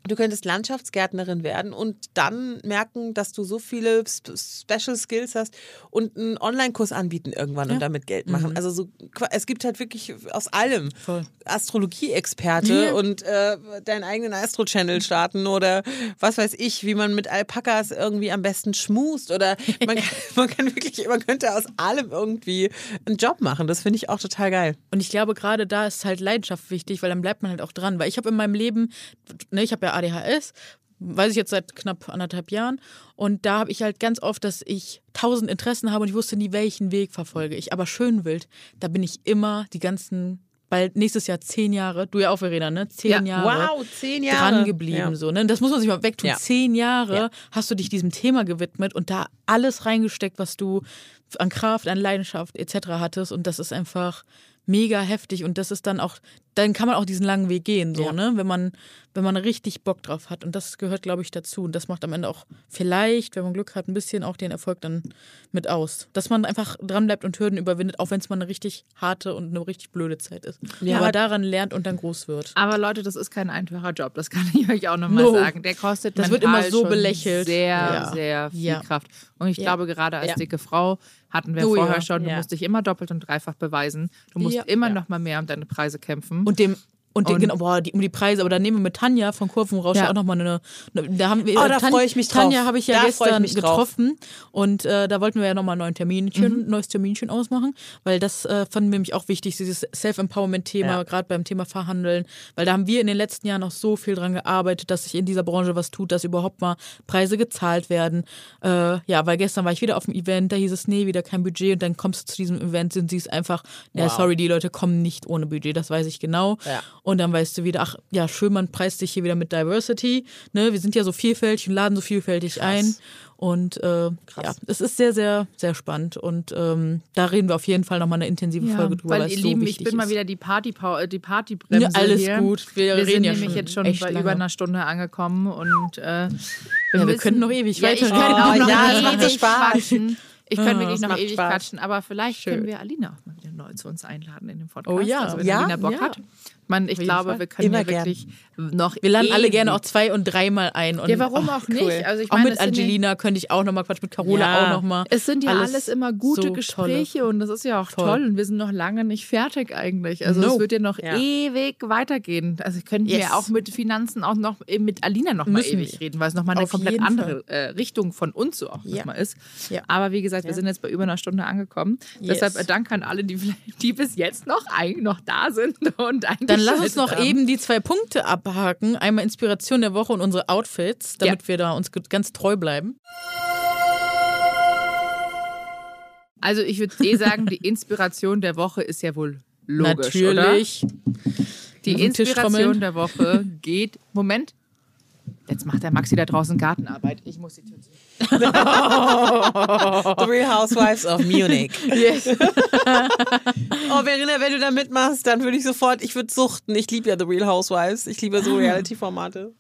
Du könntest Landschaftsgärtnerin werden und dann merken, dass du so viele Special Skills hast und einen Online-Kurs anbieten irgendwann ja. und damit Geld machen. Mhm. Also so, es gibt halt wirklich aus allem Astrologie-Experte ja. und äh, deinen eigenen Astro-Channel starten oder was weiß ich, wie man mit Alpakas irgendwie am besten schmust oder [LAUGHS] man, man kann wirklich, man könnte aus allem irgendwie einen Job machen. Das finde ich auch total geil. Und ich glaube, gerade da ist halt Leidenschaft wichtig, weil dann bleibt man halt auch dran. Weil ich habe in meinem Leben, ne, ich habe ja ADHS, weiß ich jetzt seit knapp anderthalb Jahren. Und da habe ich halt ganz oft, dass ich tausend Interessen habe und ich wusste nie, welchen Weg verfolge ich. Aber schön wild, da bin ich immer die ganzen bald nächstes Jahr zehn Jahre, du ja auch, Verena, ne? Zehn ja, Jahre. Wow, zehn Jahre. Dran geblieben, ja. so, ne? Das muss man sich mal wegtun. Ja. Zehn Jahre hast du dich diesem Thema gewidmet und da alles reingesteckt, was du an Kraft, an Leidenschaft etc. hattest. Und das ist einfach mega heftig und das ist dann auch, dann kann man auch diesen langen Weg gehen, so, Ja. ne? Wenn man, wenn man richtig Bock drauf hat. Und das gehört, glaube ich, dazu. Und das macht am Ende auch vielleicht, wenn man Glück hat, ein bisschen auch den Erfolg dann mit aus. Dass man einfach dranbleibt und Hürden überwindet, auch wenn es mal eine richtig harte und eine richtig blöde Zeit ist. Ja. Aber daran lernt und dann groß wird. Aber Leute, das ist kein einfacher Job, das kann [LAUGHS] ich euch auch nochmal No. sagen. Der kostet Das wird immer so belächelt. Sehr, Ja. sehr viel. Kraft. Und ich glaube, gerade als dicke Frau hatten wir Oh ja. vorher schon, du Ja. musst dich immer doppelt und dreifach beweisen. Du musst Ja. immer Ja. noch mal mehr um deine Preise kämpfen. Und dem und, Und- genau, boah, die, um die Preise, aber da nehmen wir mit Tanja von Kurvenrausch Ja. auch nochmal eine, eine. Da haben wir, Oh, da Tanja, freu ich mich drauf. Tanja habe ich ja Da ich gestern drauf. getroffen und äh, da wollten wir ja nochmal ein neuen Terminchen, Mhm. neues Terminchen ausmachen, weil das äh, fanden wir nämlich auch wichtig, dieses Self-Empowerment-Thema, Ja. gerade beim Thema Verhandeln, weil da haben wir in den letzten Jahren auch so viel dran gearbeitet, dass sich in dieser Branche was tut, dass überhaupt mal Preise gezahlt werden. Äh, ja, weil gestern war ich wieder auf dem Event, da hieß es, nee, wieder kein Budget und dann kommst du zu diesem Event, sind sie es einfach, ja, Wow. sorry, die Leute kommen nicht ohne Budget, das weiß ich genau. Ja. Und dann weißt du wieder, ach ja, schön, man preist sich hier wieder mit Diversity. Ne? Wir sind ja so vielfältig und laden so vielfältig ein. Und äh, ja, es ist sehr, sehr, sehr spannend. Und ähm, da reden wir auf jeden Fall nochmal eine intensive Ja, Folge drüber. weil ihr so Lieben, ich bin mal ist. wieder die Party äh, die Partybremse Ja, alles hier. gut. Wir Wir, reden sind ja nämlich schon jetzt schon bei lange. über einer Stunde angekommen und äh, Ja, wir könnten noch ewig ja, ich weiter reden. auch Oh, noch ja, ewig Spaß. quatschen. Ich könnte Ah, wirklich noch ewig Spaß. quatschen, aber vielleicht Schön. können wir Alina auch mal wieder neu zu uns einladen in den Podcast. Oh ja. also wenn Ja? Alina Bock Ja. hat. Man, ich glaube, Fall. wir können Immer ja gern. wirklich noch Wir laden alle gerne auch zwei- und dreimal ein. Und, Ja, warum auch nicht? cool. Also ich auch meine, mit Angelina könnte ich auch nochmal quatschen, mit Carola Ja. auch nochmal. Es sind ja alles, immer gute so Gespräche und das ist ja auch Voll. toll. Und wir sind noch lange nicht fertig eigentlich. Also No. es wird ja noch Ja. ewig weitergehen. Also könnten Yes. wir auch mit Finanzen auch noch äh, mit Alina noch mal Müssen ewig wir. reden, weil es nochmal eine Auf komplett andere äh, Richtung von uns so auch Ja. nochmal ist. Ja. Aber wie gesagt, wir sind jetzt bei über einer Stunde angekommen. Yes. Deshalb äh, Dank an alle, die, [LAUGHS] die bis jetzt noch, noch da sind und Dann lass uns noch haben. eben die zwei Punkte abhaken. Einmal Inspiration der Woche und unsere Outfits, damit wir da uns ganz treu bleiben. Also ich würde eh sagen, die Inspiration der Woche ist ja wohl logisch, oder? Natürlich. Die den Tisch Inspiration der Woche geht. Moment. Jetzt macht der Maxi da draußen Gartenarbeit. Ich muss die Tür zu. [LAUGHS] The Real Housewives of Munich. Yes. [LAUGHS] Oh, Verena, wenn du da mitmachst, dann würde ich sofort, ich würde suchten. Ich liebe ja The Real Housewives. Ich liebe so Reality-Formate.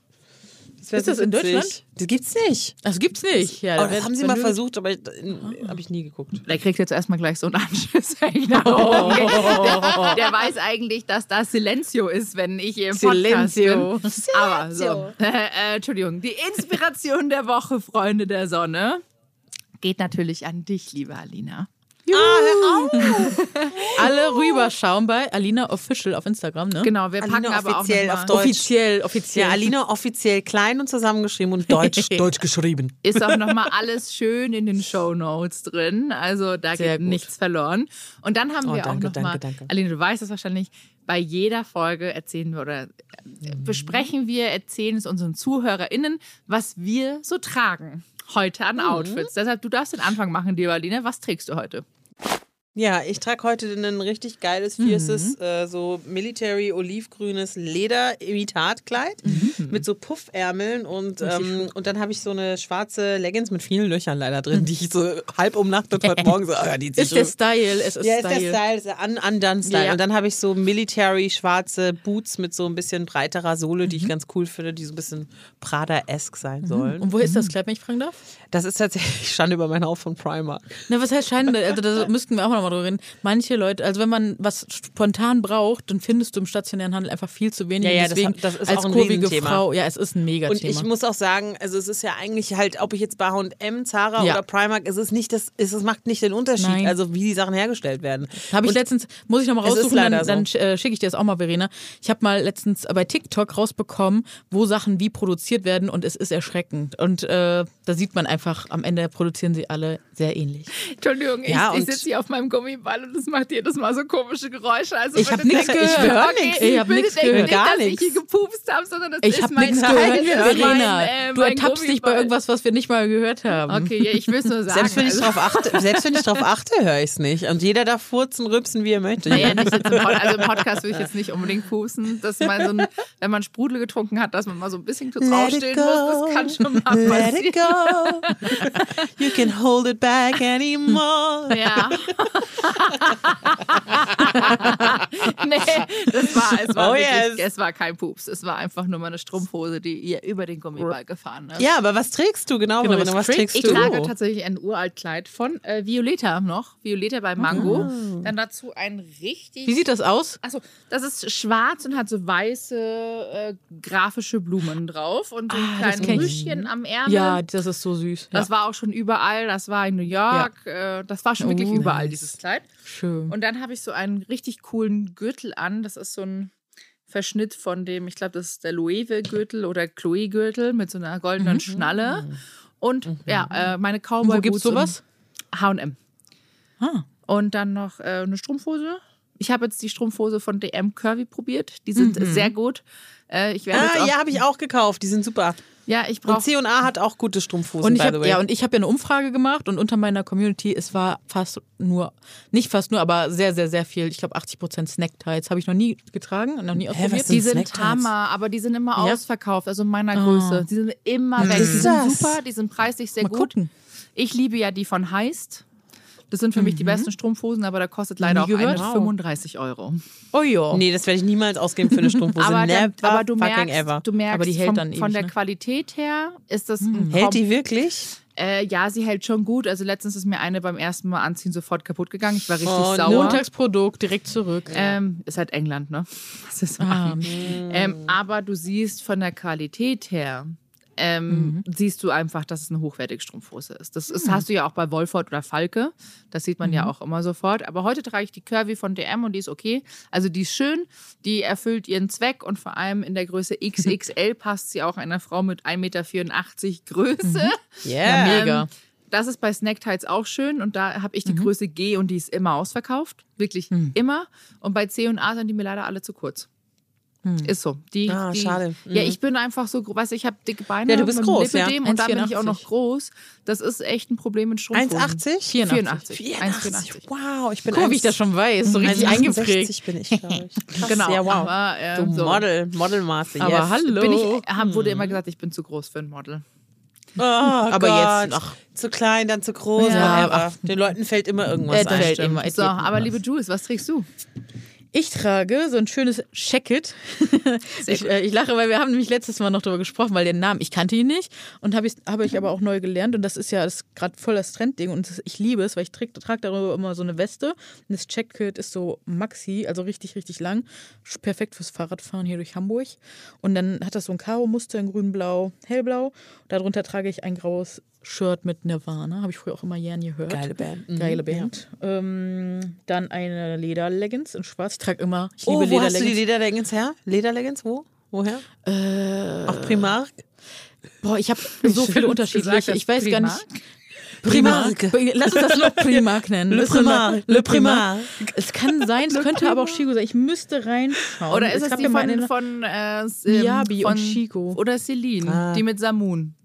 Ist das in witzig. Deutschland? Das gibt's nicht. Das gibt's nicht. Ja, Oh, da das haben sie mal du- versucht, aber habe ich nie geguckt. Der kriegt jetzt erstmal gleich so einen Anschiss. oben gehe. der, der weiß eigentlich, dass das Silencio ist, wenn ich im Podcast Silencio. bin. Aber so. Äh, [LAUGHS] äh, Entschuldigung. Die Inspiration der Woche, Freunde der Sonne, geht natürlich an dich, liebe Alina. Alle rüberschauen bei Alina Official auf Instagram, ne? Genau, wir packen Alina aber auch offiziell auf Deutsch. Offiziell, offiziell. Ja, Alina offiziell klein und zusammengeschrieben und deutsch, [LAUGHS] deutsch geschrieben. ist auch nochmal alles schön in den Show Notes drin. Also da Sehr geht gut. nichts verloren. Und dann haben Oh, wir danke, auch nochmal, danke, danke. Aline, du weißt es wahrscheinlich, bei jeder Folge erzählen wir oder äh, besprechen wir, erzählen es unseren ZuhörerInnen, was wir so tragen heute Mhm. an Outfits. Deshalb, du darfst den Anfang machen, liebe Aline. Was trägst du heute? Ja, ich trage heute ein richtig geiles, fierces, äh, so military olivgrünes Leder-Imitatkleid mit so Puffärmeln und, ähm, und dann habe ich so eine schwarze Leggings mit vielen Löchern leider drin, die ich so halb umnachtet heute [LAUGHS] Morgen so, ja, die ist der. Style, es ist Ja, ist der Style. Style, ist der un undone Style. Ja. Und dann habe ich so military schwarze Boots mit so ein bisschen breiterer Sohle, die ich ganz cool finde, die so ein bisschen Prada-esque sein sollen. Und woher ist das Kleid, wenn ich fragen darf? Das ist tatsächlich [LAUGHS] Schande über mein Haus von Primark. Na, was heißt Schande? Also da [LAUGHS] müssten wir auch noch mal drüber reden. Manche Leute, also wenn man was spontan braucht, dann findest du im stationären Handel einfach viel zu wenig. Ja, ja, das deswegen hat- das ist als auch ein kurvige Riesenthema. Frau, ja, es ist ein Megathema. Und ich muss auch sagen, also es ist ja eigentlich halt, ob ich jetzt bei H&M, Zara Ja. oder Primark, es ist nicht das, es macht nicht den Unterschied, Nein. also wie die Sachen hergestellt werden. Habe ich Und letztens, muss ich nochmal raussuchen, dann, dann so. äh, schicke ich dir das auch mal, Verena. Ich habe mal letztens bei TikTok rausbekommen, wo Sachen wie produziert werden und es ist erschreckend. Und äh, da sieht man einfach, am Ende produzieren sie alle sehr ähnlich. Entschuldigung, Ja, ich, ich sitze hier auf meinem Gummiball und es macht jedes Mal so komische Geräusche. Also Ich hab bitte nix denkt- gehört. höre Okay, nix. Ich hab bitte nix denkt gehört. Nicht, Gar dass ich gepupst habe, sondern das Ich ist habe nichts gehört. das Verena, mein, äh, du ertappst dich bei irgendwas, was wir nicht mal gehört haben. Okay, ja, ich will es nur sagen. [LAUGHS] selbst wenn ich also- drauf achte, selbst wenn ich drauf achte, höre ich es nicht. Und jeder darf furzen, rübsen, wie er möchte. Naja, nicht jetzt im, also im Podcast will ich jetzt nicht unbedingt pusten, dass man so ein, wenn man Sprudel getrunken hat, dass man mal so ein bisschen kurz Let it aufstehen muss. Das kann schon mal Let it passieren. go. You can hold it back anymore. Ja. [LAUGHS] nee, das war, es war, Oh, wirklich, yes. es war kein Pups. Es war einfach nur meine Strumpfhose, die ihr über den Gummiball gefahren ist. Ja, aber was trägst du genau, Genau, was Was trägst Ich du? trage tatsächlich ein Uraltkleid von äh, Violeta noch. Violeta bei Mango. Dann dazu ein richtig. Wie sieht das aus? Achso, das ist schwarz und hat so weiße äh, grafische Blumen drauf und so ein Ah, kleines. Rüschchen am Ärmel. Ja, das ist so süß. Das war auch schon überall. Das war in New York. Äh, das war schon wirklich Oh, überall, nice. Dieses Kleid. Schön. Und dann habe ich so einen richtig coolen Gürtel an. Das ist so ein Verschnitt von dem, ich glaube, das ist der Loewe-Gürtel oder Chloe-Gürtel mit so einer goldenen Schnalle. Und ja, äh, meine Cowboy Wo gibt's sowas? H&M. Ah. Und dann noch äh, eine Strumpfhose. Ich habe jetzt die Strumpfhose von DM Curvy probiert. Die sind sehr gut. Äh, ich werde Ah, auch, ja, habe ich auch gekauft. Die sind super. Ja, ich Und brauche C&A hat auch gute Strumpfhosen, Und ich by the habe way. ja, und ich habe ja eine Umfrage gemacht und unter meiner Community, es war fast nur, nicht fast nur, aber sehr, sehr, sehr viel. Ich glaube 80 Prozent Snacktights habe ich noch nie getragen und noch nie was ausprobiert. sind Die sind? Hammer, aber die sind immer Ja? ausverkauft, also in meiner Größe. Die sind immer weg. Die sind super, die sind preislich sehr Mal gut. gucken. Ich liebe ja die von Heist. Das sind für mich die besten Strumpfhosen, aber da kostet leider auch eine Wow. 35 Euro. Oh ja. Nee, das werde ich niemals ausgeben für eine Strumpfhose. Aber, Never dann, aber du, fucking merkst, ever. du merkst, Aber die hält vom, dann von ewig, der ne? Qualität her ist das ein Hält die wirklich? Äh, ja, sie hält schon gut. Also letztens ist mir eine beim ersten Mal anziehen sofort kaputt gegangen. Ich war richtig Oh, sauer. Montagsprodukt, direkt zurück. Ähm, ist halt England, ne? [LAUGHS] Was ist Ah, ähm, aber du siehst von der Qualität her, ähm, siehst du einfach, dass es eine hochwertige Strumpfhose ist. Das ist, hast du ja auch bei Wolford oder Falke. Das sieht man ja auch immer sofort. Aber heute trage ich die Curvy von DM und die ist okay. Also die ist schön, die erfüllt ihren Zweck und vor allem in der Größe XXL [LAUGHS] passt sie auch einer Frau mit 1,84 Meter Größe. [LAUGHS] Yeah. mega. Ähm, das ist bei Snacktights auch schön und da habe ich die Größe G und die ist immer ausverkauft. Wirklich immer. Und bei C und A sind die mir leider alle zu kurz. Ist so. Die, Ah, die, schade. Ja, ich bin einfach so, weißt du, ich habe dicke Beine Ja, du bist groß, ja. Und dann bin ich auch 1,84. noch groß. Das ist echt ein Problem mit Strumpfhosen. 1,80? 84. 84. 1,84. Wow, ich bin Guck wie ich das schon weiß. So richtig 1,68 eingeprägt. bin ich, glaube ich. [LAUGHS] Krass, Genau. Ja, wow. Aber, äh, du so. Model, Modelmaße, yes. Aber hallo. Bin ich, hab, wurde immer gesagt, ich bin zu groß für ein Model. Oh, [LAUGHS] Aber Gott. jetzt, ach. Zu klein, dann zu groß. Ja, whatever. Den Leuten fällt immer irgendwas Äh, ein. fällt immer. So, aber liebe Jules, was trägst du? Ich trage so ein schönes Jacket. [LAUGHS] ich, äh, ich lache, weil wir haben nämlich letztes Mal noch darüber gesprochen, weil den Namen, ich kannte ihn nicht. Und habe ich, habe ich aber auch neu gelernt. Und das ist ja gerade voll das Trendding. Und das, ich liebe es, weil ich trage trag darüber immer so eine Weste. Und das Jacket ist so maxi, also richtig, richtig lang, perfekt fürs Fahrradfahren hier durch Hamburg. Und dann hat das so ein Karo-Muster in grün-blau, hellblau. Darunter trage ich ein graues Shirt mit Nirvana, habe ich früher auch immer gern gehört. Geile Band. Mhm. Geile Band. Ähm, dann eine Lederleggings in schwarz. Ich trage immer, ich Oh, liebe wo hast du die Lederleggings. Lederleggings her? Lederleggings, wo? Woher? Äh, Auf Primark? boah, ich habe so viele [LAUGHS] unterschiedliche. Ich weiß gar Primark? nicht. Primark. Lass uns das noch [LAUGHS] Primark nennen. Le Primark. Le Primark. Primark. Es kann [LAUGHS] sein, es könnte aber auch Chico sein. Ich müsste reinschauen. Oder ist es gab die ja von, von, äh, ähm, Miyabi von und Chico. Oder Celine, Ah. die mit Samun.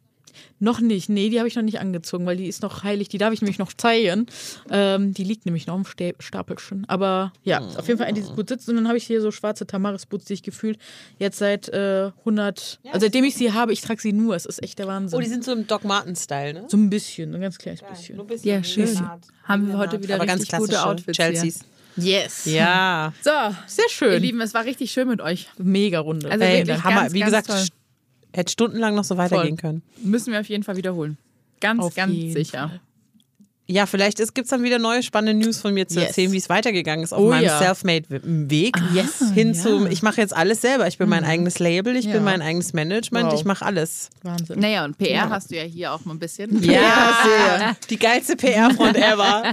Noch nicht. Nee, die habe ich noch nicht angezogen, weil die ist noch heilig. Die darf ich nämlich noch zeigen. Ähm, die liegt nämlich noch im Stä- Stapelchen. Aber ja, auf jeden Fall eine, die gut sitzt. Und dann habe ich hier so schwarze Tamaris-Boots, die ich gefühlt jetzt seit äh, 100, also seitdem ich sie habe, ich trage sie nur. Es ist echt der Wahnsinn. Oh, die sind so im Doc Marten-Style, ne? so ein bisschen, ein ganz kleines bisschen. Ja, schön. Haben wir heute wieder Aber ganz richtig gute Outfits Chelseas. Yes. Ja. hier. So, Sehr ihr schön. Lieben, es war richtig schön mit euch. Mega Runde. Also Ey, wirklich Hammer. ganz, Wie ganz gesagt, toll. Hätte stundenlang noch so weitergehen können. Müssen wir auf jeden Fall wiederholen. Ganz, Auf ganz sicher. Fall. Ja, vielleicht gibt es dann wieder neue spannende News von mir zu Yes. erzählen, wie es weitergegangen ist auf Oh meinem ja. Selfmade-Weg. yes. Hin ja. zum, ich mache jetzt alles selber. Ich bin mein eigenes Label, ich Ja. bin mein eigenes Management, Wow. ich mache alles. Wahnsinn. Naja, und PR hast du ja hier auch mal ein bisschen. Ja, sehr. Die geilste PR-Front ever.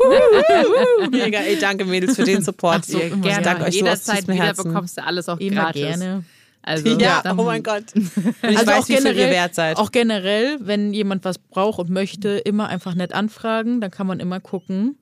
[LAUGHS] Mega. Ey, danke Mädels für den Support. So. Ich danke euch so aus Jederzeit wieder bekommst du alles auch Immer gratis. gerne. Also, Ja, dann- oh mein Gott. [LAUGHS] Ich Also weiß, auch wie viel generell, ihr wert seid. auch generell, wenn jemand was braucht und möchte, immer einfach nett anfragen. Dann kann man immer gucken,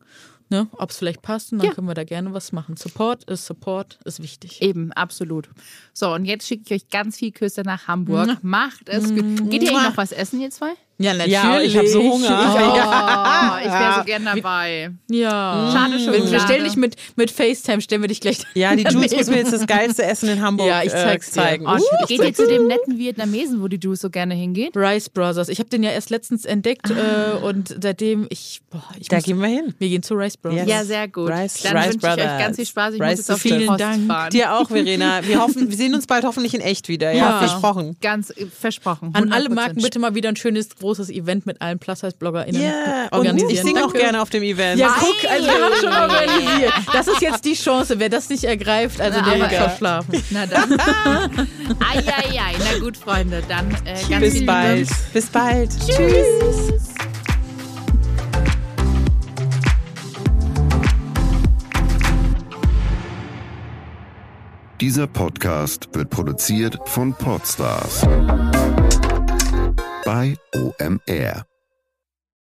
ne, ob es vielleicht passt. Und dann Ja. können wir da gerne was machen. Support ist Support, ist wichtig. Eben, absolut. So, und jetzt schicke ich euch ganz viel Küsse nach Hamburg. Macht es gut. Geht ihr eigentlich noch was essen, ihr zwei? Ja, natürlich. Ja, ich habe so Hunger. [LAUGHS] Oh, ich wäre so gern dabei. Ja. Schade schon. Wir, wir stellen dich mit, mit FaceTime, stellen wir dich gleich Ja, die Jules muss mir jetzt das geilste Essen in Hamburg Ja, ich zeig's äh, zeigen. Oh, Uh, geht ihr zu dem netten Vietnamesen, wo die Juice so gerne hingeht? Rice Brothers. Ich habe den ja erst letztens entdeckt äh, und seitdem ich, boah, ich da muss, gehen wir hin. wir gehen zu Rice Brothers. Yes. Ja, sehr gut. Rice- Dann Rice wünsche ich euch ganz viel Spaß. Ich Rice muss jetzt auf Vielen Dank. fahren. Dir auch, Verena. Wir [LAUGHS] hoffen, wir sehen uns bald hoffentlich in echt wieder. Ja, Ja. versprochen. Ganz äh, versprochen. An alle 100%. Marken bitte mal wieder ein schönes großes Event mit allen Plus-Size-BloggerInnen und organisieren. ich singe auch gerne auf dem Event. Ja, guck, also wir haben schon [LAUGHS] organisiert. Das ist jetzt die Chance. Wer das nicht ergreift, also Na, der hat verschlafen. [LAUGHS] Na dann. Eieiei. Na gut, Freunde. Dann äh, ganz Bis bald. Bis bald. Tschüss. Dieser Podcast wird produziert von Podstars bei OMR.